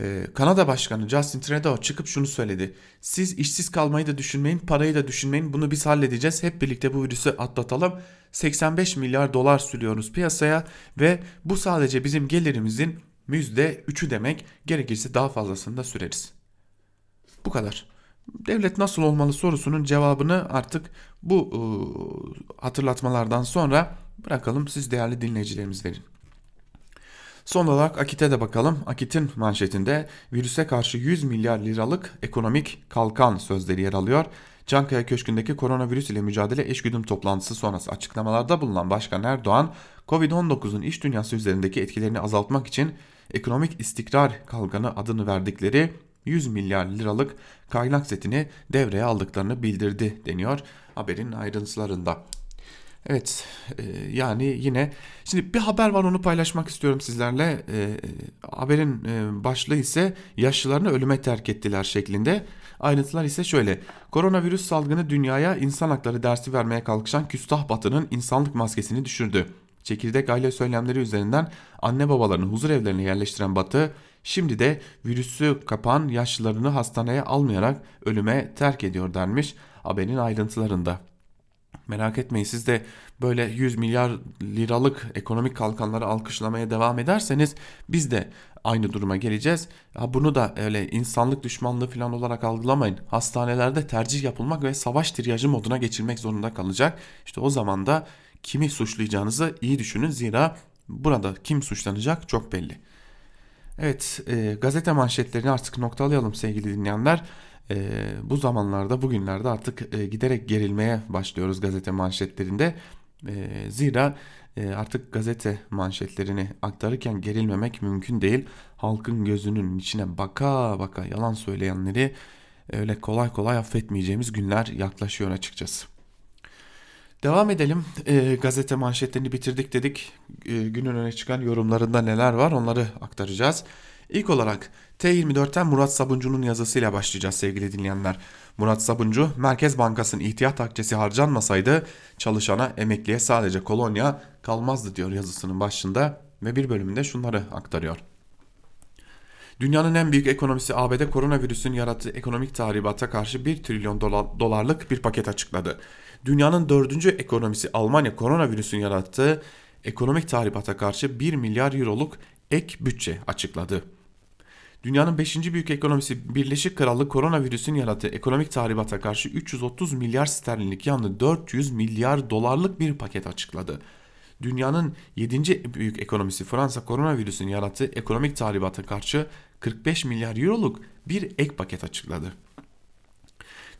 Ee, Kanada Başkanı Justin Trudeau çıkıp şunu söyledi. Siz işsiz kalmayı da düşünmeyin, parayı da düşünmeyin. Bunu biz halledeceğiz. Hep birlikte bu virüsü atlatalım. 85 milyar dolar sürüyoruz piyasaya ve bu sadece bizim gelirimizin %3'ü demek. Gerekirse daha fazlasını da süreriz. Bu kadar. Devlet nasıl olmalı sorusunun cevabını artık bu ıı, hatırlatmalardan sonra bırakalım siz değerli dinleyicilerimiz verin. Son olarak Akit'e de bakalım. Akit'in manşetinde virüse karşı 100 milyar liralık ekonomik kalkan sözleri yer alıyor. Çankaya Köşkü'ndeki koronavirüs ile mücadele eşgüdüm toplantısı sonrası açıklamalarda bulunan Başkan Erdoğan, Covid-19'un iş dünyası üzerindeki etkilerini azaltmak için ekonomik istikrar kalkanı adını verdikleri 100 milyar liralık kaynak setini devreye aldıklarını bildirdi deniyor haberin ayrıntılarında. Evet e, yani yine şimdi bir haber var onu paylaşmak istiyorum sizlerle. E, haberin e, başlığı ise yaşlılarını ölüme terk ettiler şeklinde. Ayrıntılar ise şöyle. Koronavirüs salgını dünyaya insan hakları dersi vermeye kalkışan küstah batının insanlık maskesini düşürdü. Çekirdek aile söylemleri üzerinden anne babalarını huzur evlerine yerleştiren Batı şimdi de virüsü kapan yaşlılarını hastaneye almayarak ölüme terk ediyor denmiş haberin ayrıntılarında. Merak etmeyin siz de böyle 100 milyar liralık ekonomik kalkanları alkışlamaya devam ederseniz biz de aynı duruma geleceğiz. Ha bunu da öyle insanlık düşmanlığı falan olarak algılamayın. Hastanelerde tercih yapılmak ve savaş tiryajı moduna geçilmek zorunda kalacak. İşte o zaman da kimi suçlayacağınızı iyi düşünün. Zira burada kim suçlanacak çok belli. Evet e, gazete manşetlerini artık noktalayalım sevgili dinleyenler e, bu zamanlarda bugünlerde artık e, giderek gerilmeye başlıyoruz gazete manşetlerinde. E, zira e, artık gazete manşetlerini aktarırken gerilmemek mümkün değil. Halkın gözünün içine baka baka yalan söyleyenleri öyle kolay kolay affetmeyeceğimiz günler yaklaşıyor açıkçası. Devam edelim. E, gazete manşetlerini bitirdik dedik. E, günün öne çıkan yorumlarında neler var onları aktaracağız. İlk olarak T24'ten Murat Sabuncu'nun yazısıyla başlayacağız sevgili dinleyenler. Murat Sabuncu, Merkez Bankası'nın ihtiyat akçesi harcanmasaydı çalışana emekliye sadece kolonya kalmazdı diyor yazısının başında ve bir bölümünde şunları aktarıyor. Dünyanın en büyük ekonomisi ABD koronavirüsün yarattığı ekonomik tahribata karşı 1 trilyon dolarlık bir paket açıkladı. Dünyanın dördüncü ekonomisi Almanya koronavirüsün yarattığı ekonomik tahribata karşı 1 milyar euroluk ek bütçe açıkladı. Dünyanın 5. büyük ekonomisi Birleşik Krallık koronavirüsün yarattığı ekonomik tahribata karşı 330 milyar sterlinlik yanlı 400 milyar dolarlık bir paket açıkladı. Dünyanın 7. büyük ekonomisi Fransa koronavirüsün yarattığı ekonomik tahribata karşı 45 milyar euroluk bir ek paket açıkladı.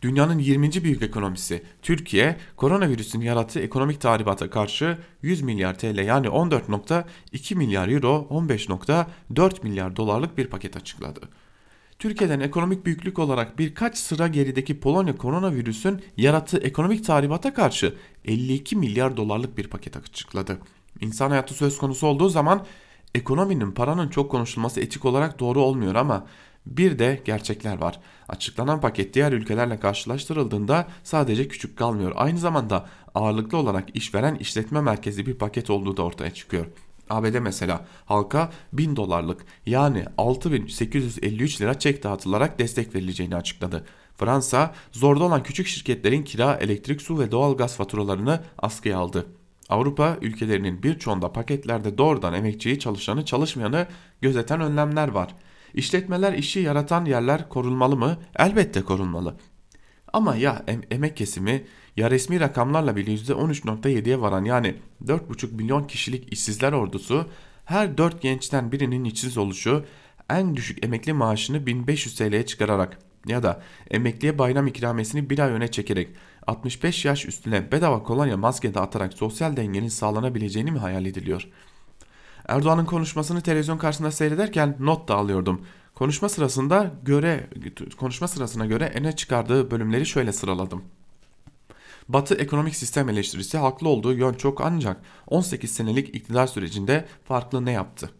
Dünyanın 20. büyük ekonomisi Türkiye koronavirüsün yarattığı ekonomik tahribata karşı 100 milyar TL yani 14.2 milyar euro 15.4 milyar dolarlık bir paket açıkladı. Türkiye'den ekonomik büyüklük olarak birkaç sıra gerideki Polonya koronavirüsün yarattığı ekonomik tahribata karşı 52 milyar dolarlık bir paket açıkladı. İnsan hayatı söz konusu olduğu zaman ekonominin paranın çok konuşulması etik olarak doğru olmuyor ama bir de gerçekler var. Açıklanan paket diğer ülkelerle karşılaştırıldığında sadece küçük kalmıyor. Aynı zamanda ağırlıklı olarak işveren işletme merkezi bir paket olduğu da ortaya çıkıyor. ABD mesela halka 1000 dolarlık yani 6853 lira çek dağıtılarak destek verileceğini açıkladı. Fransa zorda olan küçük şirketlerin kira, elektrik, su ve doğal gaz faturalarını askıya aldı. Avrupa ülkelerinin birçoğunda paketlerde doğrudan emekçiyi, çalışanı, çalışmayanı gözeten önlemler var. İşletmeler işi yaratan yerler korunmalı mı? Elbette korunmalı. Ama ya em emek kesimi ya resmi rakamlarla bile %13.7'ye varan yani 4,5 milyon kişilik işsizler ordusu her 4 gençten birinin işsiz oluşu en düşük emekli maaşını 1500 TL'ye çıkararak ya da emekliye bayram ikramiyesini bir ay öne çekerek 65 yaş üstüne bedava kolonya maske dağıtarak sosyal dengenin sağlanabileceğini mi hayal ediliyor? Erdoğan'ın konuşmasını televizyon karşısında seyrederken not da alıyordum. Konuşma sırasında göre konuşma sırasına göre ene çıkardığı bölümleri şöyle sıraladım. Batı ekonomik sistem eleştirisi haklı olduğu yön çok ancak 18 senelik iktidar sürecinde farklı ne yaptı?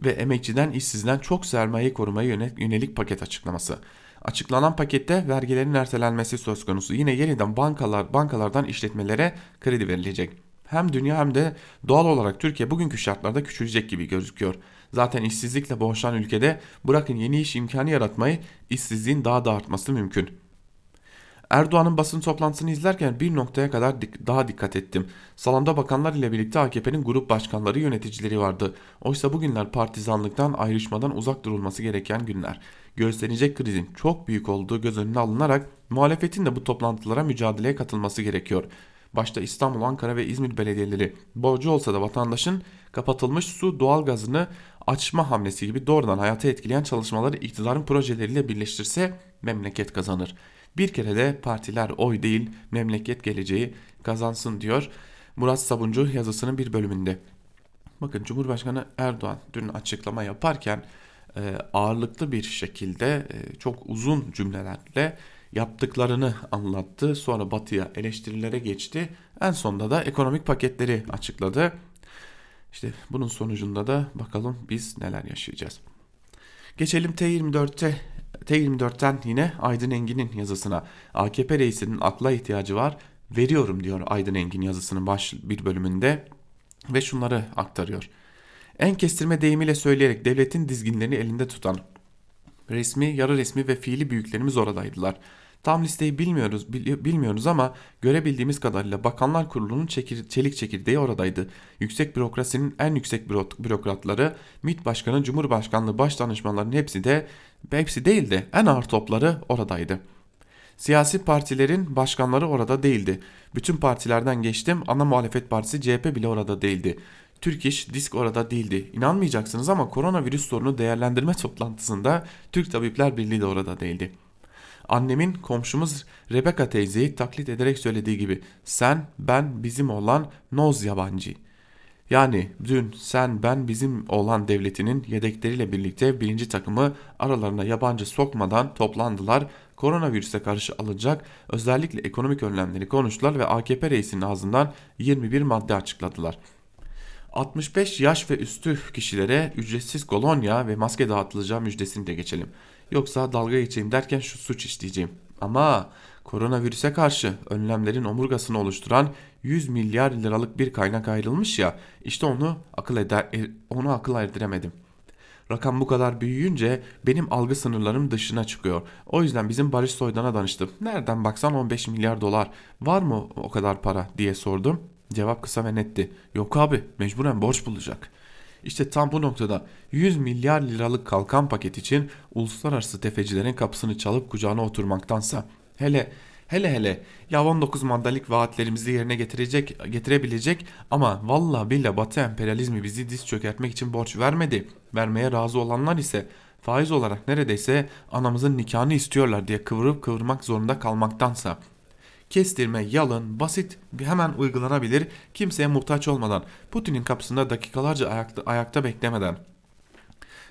Ve emekçiden işsizden çok sermaye korumaya yönelik paket açıklaması. Açıklanan pakette vergilerin ertelenmesi söz konusu. Yine yeniden bankalar bankalardan işletmelere kredi verilecek. Hem dünya hem de doğal olarak Türkiye bugünkü şartlarda küçülecek gibi gözüküyor. Zaten işsizlikle boğuşan ülkede bırakın yeni iş imkanı yaratmayı işsizliğin daha da artması mümkün. Erdoğan'ın basın toplantısını izlerken bir noktaya kadar dik daha dikkat ettim. Salonda bakanlar ile birlikte AKP'nin grup başkanları yöneticileri vardı. Oysa bugünler partizanlıktan ayrışmadan uzak durulması gereken günler. Gösterecek krizin çok büyük olduğu göz önüne alınarak muhalefetin de bu toplantılara mücadeleye katılması gerekiyor. Başta İstanbul, Ankara ve İzmir belediyeleri borcu olsa da vatandaşın kapatılmış su doğalgazını açma hamlesi gibi doğrudan hayata etkileyen çalışmaları iktidarın projeleriyle birleştirse memleket kazanır. Bir kere de partiler oy değil memleket geleceği kazansın diyor Murat Sabuncu yazısının bir bölümünde. Bakın Cumhurbaşkanı Erdoğan dün açıklama yaparken e, ağırlıklı bir şekilde e, çok uzun cümlelerle yaptıklarını anlattı. Sonra batıya eleştirilere geçti. En sonunda da ekonomik paketleri açıkladı. İşte bunun sonucunda da bakalım biz neler yaşayacağız. Geçelim T24'te T24'ten yine Aydın Engin'in yazısına. AKP reisinin akla ihtiyacı var. Veriyorum diyor Aydın Engin yazısının baş bir bölümünde ve şunları aktarıyor. En kestirme deyimiyle söyleyerek devletin dizginlerini elinde tutan resmi, yarı resmi ve fiili büyüklerimiz oradaydılar. Tam listeyi bilmiyoruz bilmiyoruz ama görebildiğimiz kadarıyla Bakanlar Kurulu'nun çekir, çelik çekirdeği oradaydı. Yüksek bürokrasinin en yüksek bürokratları, MİT Başkanı, Cumhurbaşkanlığı baş danışmanlarının hepsi de hepsi değil de en ağır topları oradaydı. Siyasi partilerin başkanları orada değildi. Bütün partilerden geçtim ana muhalefet partisi CHP bile orada değildi. Türk İş, Disk orada değildi. İnanmayacaksınız ama koronavirüs sorunu değerlendirme toplantısında Türk Tabipler Birliği de orada değildi. Annemin komşumuz Rebecca teyzeyi taklit ederek söylediği gibi sen ben bizim olan noz yabancı. Yani dün sen ben bizim olan devletinin yedekleriyle birlikte birinci takımı aralarına yabancı sokmadan toplandılar. Koronavirüse karşı alınacak özellikle ekonomik önlemleri konuştular ve AKP reisinin ağzından 21 madde açıkladılar. 65 yaş ve üstü kişilere ücretsiz kolonya ve maske dağıtılacağı müjdesini de geçelim. Yoksa dalga geçeyim derken şu suç işleyeceğim. Ama koronavirüse karşı önlemlerin omurgasını oluşturan 100 milyar liralık bir kaynak ayrılmış ya işte onu akıl eder e, onu akıl erdiremedim. Rakam bu kadar büyüyünce benim algı sınırlarım dışına çıkıyor. O yüzden bizim Barış Soydan'a danıştım. Nereden baksan 15 milyar dolar. Var mı o kadar para diye sordum. Cevap kısa ve netti. Yok abi mecburen borç bulacak. İşte tam bu noktada 100 milyar liralık kalkan paket için uluslararası tefecilerin kapısını çalıp kucağına oturmaktansa hele hele hele ya 19 maddelik vaatlerimizi yerine getirecek getirebilecek ama valla billa batı emperyalizmi bizi diz çökertmek için borç vermedi. Vermeye razı olanlar ise faiz olarak neredeyse anamızın nikahını istiyorlar diye kıvırıp kıvırmak zorunda kalmaktansa kestirme, yalın, basit hemen uygulanabilir, kimseye muhtaç olmadan, Putin'in kapısında dakikalarca ayakta, ayakta beklemeden,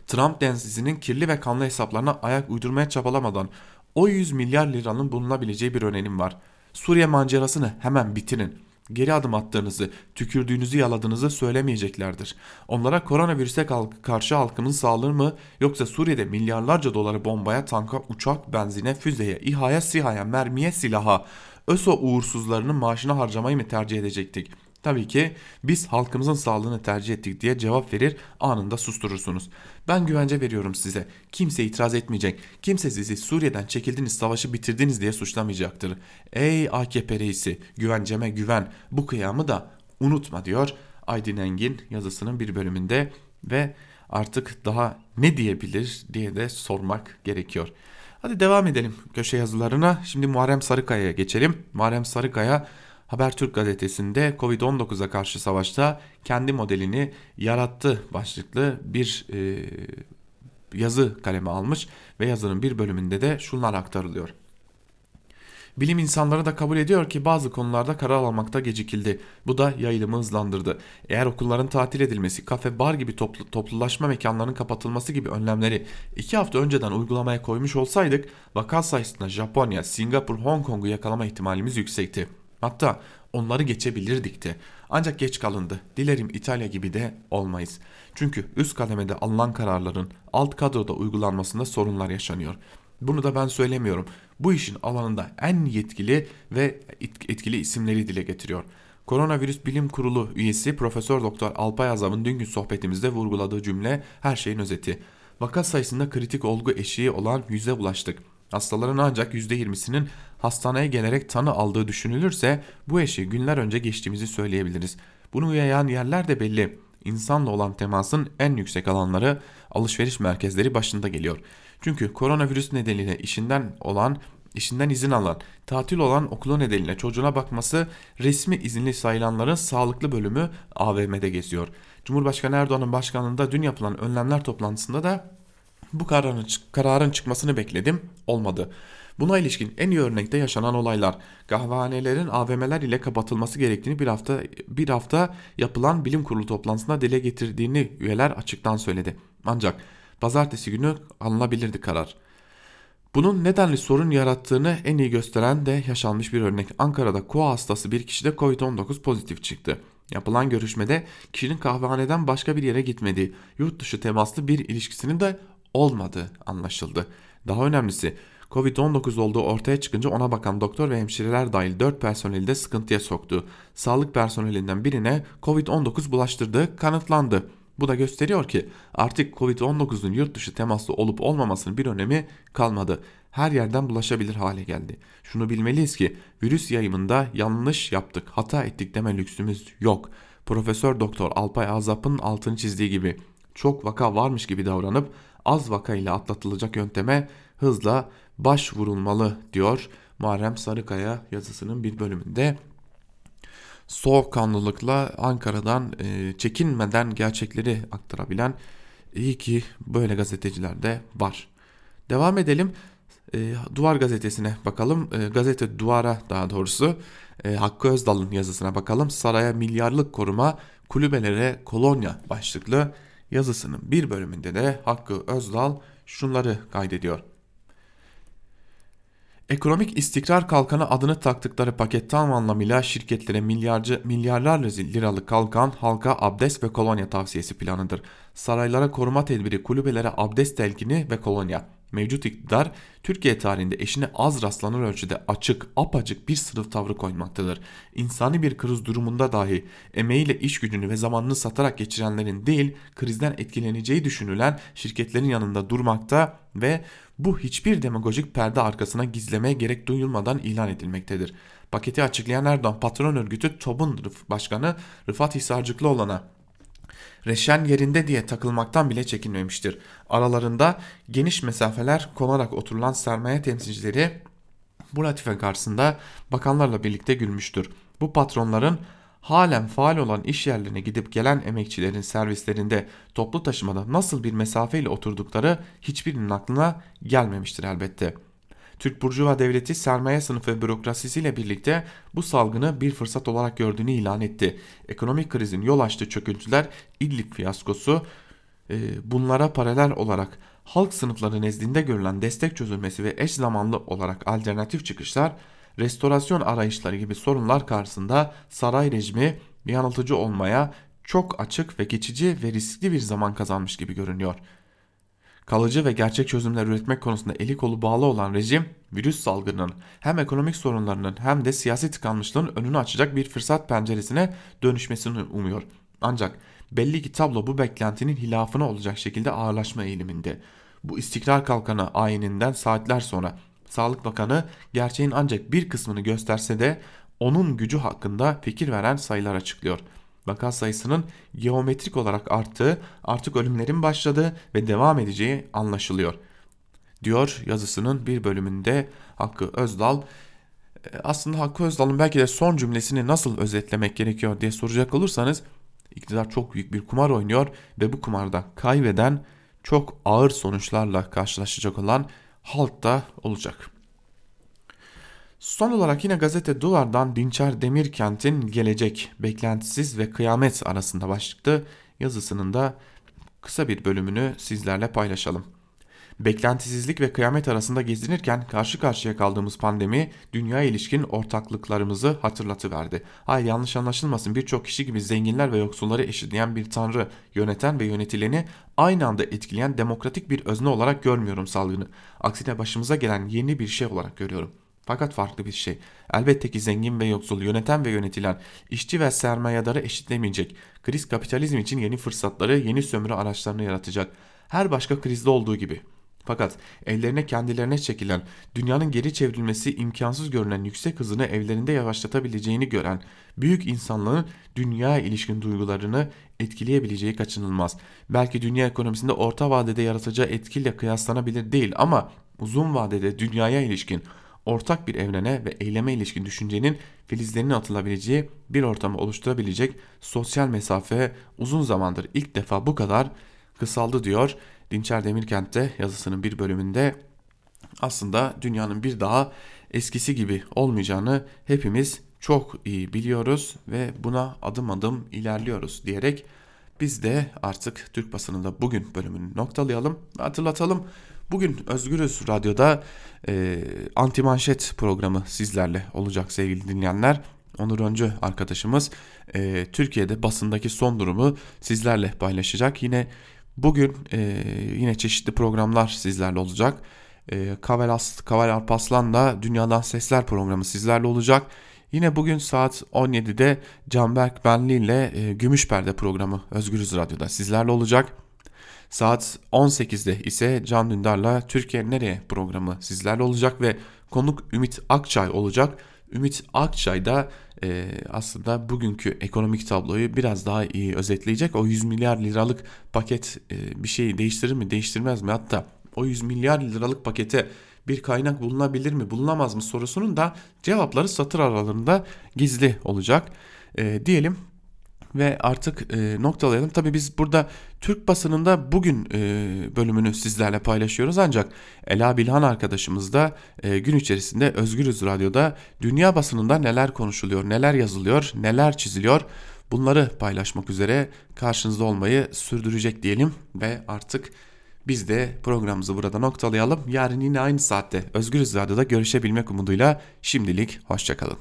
Trump densizinin kirli ve kanlı hesaplarına ayak uydurmaya çabalamadan o 100 milyar liranın bulunabileceği bir önerim var. Suriye mancerasını hemen bitirin. Geri adım attığınızı, tükürdüğünüzü yaladığınızı söylemeyeceklerdir. Onlara koronavirüse karşı halkımın sağlığı mı yoksa Suriye'de milyarlarca doları bombaya, tanka, uçak, benzine, füzeye, İHA'ya, SİHA'ya, mermiye, silaha, ÖSO uğursuzlarının maaşını harcamayı mı tercih edecektik? Tabii ki biz halkımızın sağlığını tercih ettik diye cevap verir anında susturursunuz. Ben güvence veriyorum size. Kimse itiraz etmeyecek. Kimse sizi Suriye'den çekildiniz savaşı bitirdiniz diye suçlamayacaktır. Ey AKP reisi güvenceme güven bu kıyamı da unutma diyor Aydın Engin yazısının bir bölümünde ve artık daha ne diyebilir diye de sormak gerekiyor. Hadi devam edelim köşe yazılarına. Şimdi Muharrem Sarıkaya'ya geçelim. Muharrem Sarıkaya Habertürk gazetesinde Covid-19'a karşı savaşta kendi modelini yarattı başlıklı bir e, yazı kaleme almış ve yazının bir bölümünde de şunlar aktarılıyor. Bilim insanları da kabul ediyor ki bazı konularda karar almakta gecikildi. Bu da yayılımı hızlandırdı. Eğer okulların tatil edilmesi, kafe, bar gibi toplu, toplulaşma mekanlarının kapatılması gibi önlemleri iki hafta önceden uygulamaya koymuş olsaydık vaka sayısında Japonya, Singapur, Hong Kong'u yakalama ihtimalimiz yüksekti. Hatta onları geçebilirdik de. Ancak geç kalındı. Dilerim İtalya gibi de olmayız. Çünkü üst kademede alınan kararların alt kadroda uygulanmasında sorunlar yaşanıyor. Bunu da ben söylemiyorum. Bu işin alanında en yetkili ve etkili isimleri dile getiriyor. Koronavirüs Bilim Kurulu üyesi Profesör Doktor Alpay Azam'ın dünkü sohbetimizde vurguladığı cümle her şeyin özeti. Vaka sayısında kritik olgu eşiği olan yüze ulaştık. Hastaların ancak %20'sinin hastaneye gelerek tanı aldığı düşünülürse bu eşiği günler önce geçtiğimizi söyleyebiliriz. Bunu yayan yerler de belli. İnsanla olan temasın en yüksek alanları alışveriş merkezleri başında geliyor. Çünkü koronavirüs nedeniyle işinden olan işinden izin alan, tatil olan okulu nedeniyle çocuğuna bakması resmi izinli sayılanların sağlıklı bölümü AVM'de geziyor. Cumhurbaşkanı Erdoğan'ın başkanlığında dün yapılan önlemler toplantısında da bu kararın, kararın çıkmasını bekledim. Olmadı. Buna ilişkin en iyi örnekte yaşanan olaylar. Kahvehanelerin AVM'ler ile kapatılması gerektiğini bir hafta bir hafta yapılan bilim kurulu toplantısında dile getirdiğini üyeler açıktan söyledi. Ancak pazartesi günü alınabilirdi karar. Bunun nedenli sorun yarattığını en iyi gösteren de yaşanmış bir örnek. Ankara'da koa hastası bir kişide Covid-19 pozitif çıktı. Yapılan görüşmede kişinin kahvehaneden başka bir yere gitmediği, yurt dışı temaslı bir ilişkisinin de olmadığı anlaşıldı. Daha önemlisi Covid-19 olduğu ortaya çıkınca ona bakan doktor ve hemşireler dahil 4 personeli de sıkıntıya soktu. Sağlık personelinden birine Covid-19 bulaştırdığı kanıtlandı. Bu da gösteriyor ki artık Covid-19'un yurt dışı temaslı olup olmamasının bir önemi kalmadı. Her yerden bulaşabilir hale geldi. Şunu bilmeliyiz ki virüs yayımında yanlış yaptık, hata ettik deme lüksümüz yok. Profesör Doktor Alpay Azap'ın altını çizdiği gibi çok vaka varmış gibi davranıp az vaka ile atlatılacak yönteme hızla başvurulmalı diyor Muharrem Sarıkaya yazısının bir bölümünde. Soğukkanlılıkla Ankara'dan e, çekinmeden gerçekleri aktarabilen iyi ki böyle gazeteciler de var. Devam edelim. E, Duvar gazetesine bakalım. E, gazete Duvar'a daha doğrusu e, Hakkı Özdal'ın yazısına bakalım. Saraya milyarlık koruma kulübelere kolonya başlıklı yazısının bir bölümünde de Hakkı Özdal şunları kaydediyor. Ekonomik istikrar kalkanı adını taktıkları paket tam anlamıyla şirketlere milyarcı, milyarlarca liralık kalkan halka abdest ve kolonya tavsiyesi planıdır. Saraylara koruma tedbiri, kulübelere abdest telkini ve kolonya. Mevcut iktidar Türkiye tarihinde eşine az rastlanır ölçüde açık, apacık bir sınıf tavrı koymaktadır. İnsani bir kriz durumunda dahi emeğiyle iş gücünü ve zamanını satarak geçirenlerin değil, krizden etkileneceği düşünülen şirketlerin yanında durmakta ve bu hiçbir demagojik perde arkasına gizlemeye gerek duyulmadan ilan edilmektedir. Paketi açıklayan Erdoğan patron örgütü TOB'un başkanı Rıfat Hisarcıklıoğlu'na reşen yerinde diye takılmaktan bile çekinmemiştir. Aralarında geniş mesafeler konarak oturulan sermaye temsilcileri bu latife karşısında bakanlarla birlikte gülmüştür. Bu patronların halen faal olan iş yerlerine gidip gelen emekçilerin servislerinde toplu taşımada nasıl bir mesafeyle oturdukları hiçbirinin aklına gelmemiştir elbette. Türk Burjuva Devleti sermaye sınıfı bürokrasisiyle birlikte bu salgını bir fırsat olarak gördüğünü ilan etti. Ekonomik krizin yol açtığı çöküntüler, İdlib fiyaskosu e, bunlara paralel olarak halk sınıfları nezdinde görülen destek çözülmesi ve eş zamanlı olarak alternatif çıkışlar restorasyon arayışları gibi sorunlar karşısında saray rejimi yanıltıcı olmaya çok açık ve geçici ve riskli bir zaman kazanmış gibi görünüyor. Kalıcı ve gerçek çözümler üretmek konusunda eli kolu bağlı olan rejim, virüs salgınının hem ekonomik sorunlarının hem de siyasi tıkanmışlığın önünü açacak bir fırsat penceresine dönüşmesini umuyor. Ancak belli ki tablo bu beklentinin hilafına olacak şekilde ağırlaşma eğiliminde. Bu istikrar kalkanı ayininden saatler sonra Sağlık Bakanı gerçeğin ancak bir kısmını gösterse de onun gücü hakkında fikir veren sayılar açıklıyor. Vaka sayısının geometrik olarak arttığı, artık ölümlerin başladığı ve devam edeceği anlaşılıyor. Diyor yazısının bir bölümünde Hakkı Özdal. E, aslında Hakkı Özdal'ın belki de son cümlesini nasıl özetlemek gerekiyor diye soracak olursanız iktidar çok büyük bir kumar oynuyor ve bu kumarda kaybeden çok ağır sonuçlarla karşılaşacak olan halk da olacak. Son olarak yine gazete Duvar'dan Dinçer Demirkent'in gelecek, beklentisiz ve kıyamet arasında başlıklı yazısının da kısa bir bölümünü sizlerle paylaşalım. Beklentisizlik ve kıyamet arasında gezinirken karşı karşıya kaldığımız pandemi dünya ilişkin ortaklıklarımızı hatırlatıverdi. Hayır yanlış anlaşılmasın birçok kişi gibi zenginler ve yoksulları eşitleyen bir tanrı, yöneten ve yönetileni aynı anda etkileyen demokratik bir özne olarak görmüyorum salgını. Aksine başımıza gelen yeni bir şey olarak görüyorum. Fakat farklı bir şey. Elbette ki zengin ve yoksul, yöneten ve yönetilen, işçi ve sermayedarı eşitlemeyecek. Kriz kapitalizm için yeni fırsatları, yeni sömürü araçlarını yaratacak. Her başka krizde olduğu gibi. Fakat ellerine kendilerine çekilen, dünyanın geri çevrilmesi imkansız görünen yüksek hızını evlerinde yavaşlatabileceğini gören büyük insanlığın dünya ilişkin duygularını etkileyebileceği kaçınılmaz. Belki dünya ekonomisinde orta vadede yaratacağı etkiyle kıyaslanabilir değil ama uzun vadede dünyaya ilişkin ortak bir evrene ve eyleme ilişkin düşüncenin filizlerinin atılabileceği bir ortamı oluşturabilecek sosyal mesafe uzun zamandır ilk defa bu kadar kısaldı diyor. Dinçer Demirkent'te yazısının bir bölümünde aslında dünyanın bir daha eskisi gibi olmayacağını hepimiz çok iyi biliyoruz ve buna adım adım ilerliyoruz diyerek biz de artık Türk basınında bugün bölümünü noktalayalım hatırlatalım. Bugün Özgürüz Radyo'da e, anti manşet programı sizlerle olacak sevgili dinleyenler. Onur Öncü arkadaşımız e, Türkiye'de basındaki son durumu sizlerle paylaşacak. Yine Bugün e, yine çeşitli programlar sizlerle olacak. E, Kavel, As Kavel Arpaslan da Dünyadan Sesler programı sizlerle olacak. Yine bugün saat 17'de Canberk Benli ile e, Gümüş Perde programı Özgürüz Radyo'da sizlerle olacak. Saat 18'de ise Can Dündar'la Türkiye Nereye programı sizlerle olacak ve konuk Ümit Akçay olacak. Ümit Akçay da e, aslında bugünkü ekonomik tabloyu biraz daha iyi özetleyecek. O 100 milyar liralık paket e, bir şeyi değiştirir mi değiştirmez mi? Hatta o 100 milyar liralık pakete bir kaynak bulunabilir mi bulunamaz mı sorusunun da cevapları satır aralarında gizli olacak. E, diyelim ve artık e, noktalayalım. Tabii biz burada Türk basınında bugün e, bölümünü sizlerle paylaşıyoruz ancak Ela Bilhan arkadaşımız da e, gün içerisinde Özgürüz Radyo'da dünya basınında neler konuşuluyor, neler yazılıyor, neler çiziliyor bunları paylaşmak üzere karşınızda olmayı sürdürecek diyelim ve artık biz de programımızı burada noktalayalım. Yarın yine aynı saatte Özgürüz Radyo'da görüşebilmek umuduyla şimdilik hoşçakalın.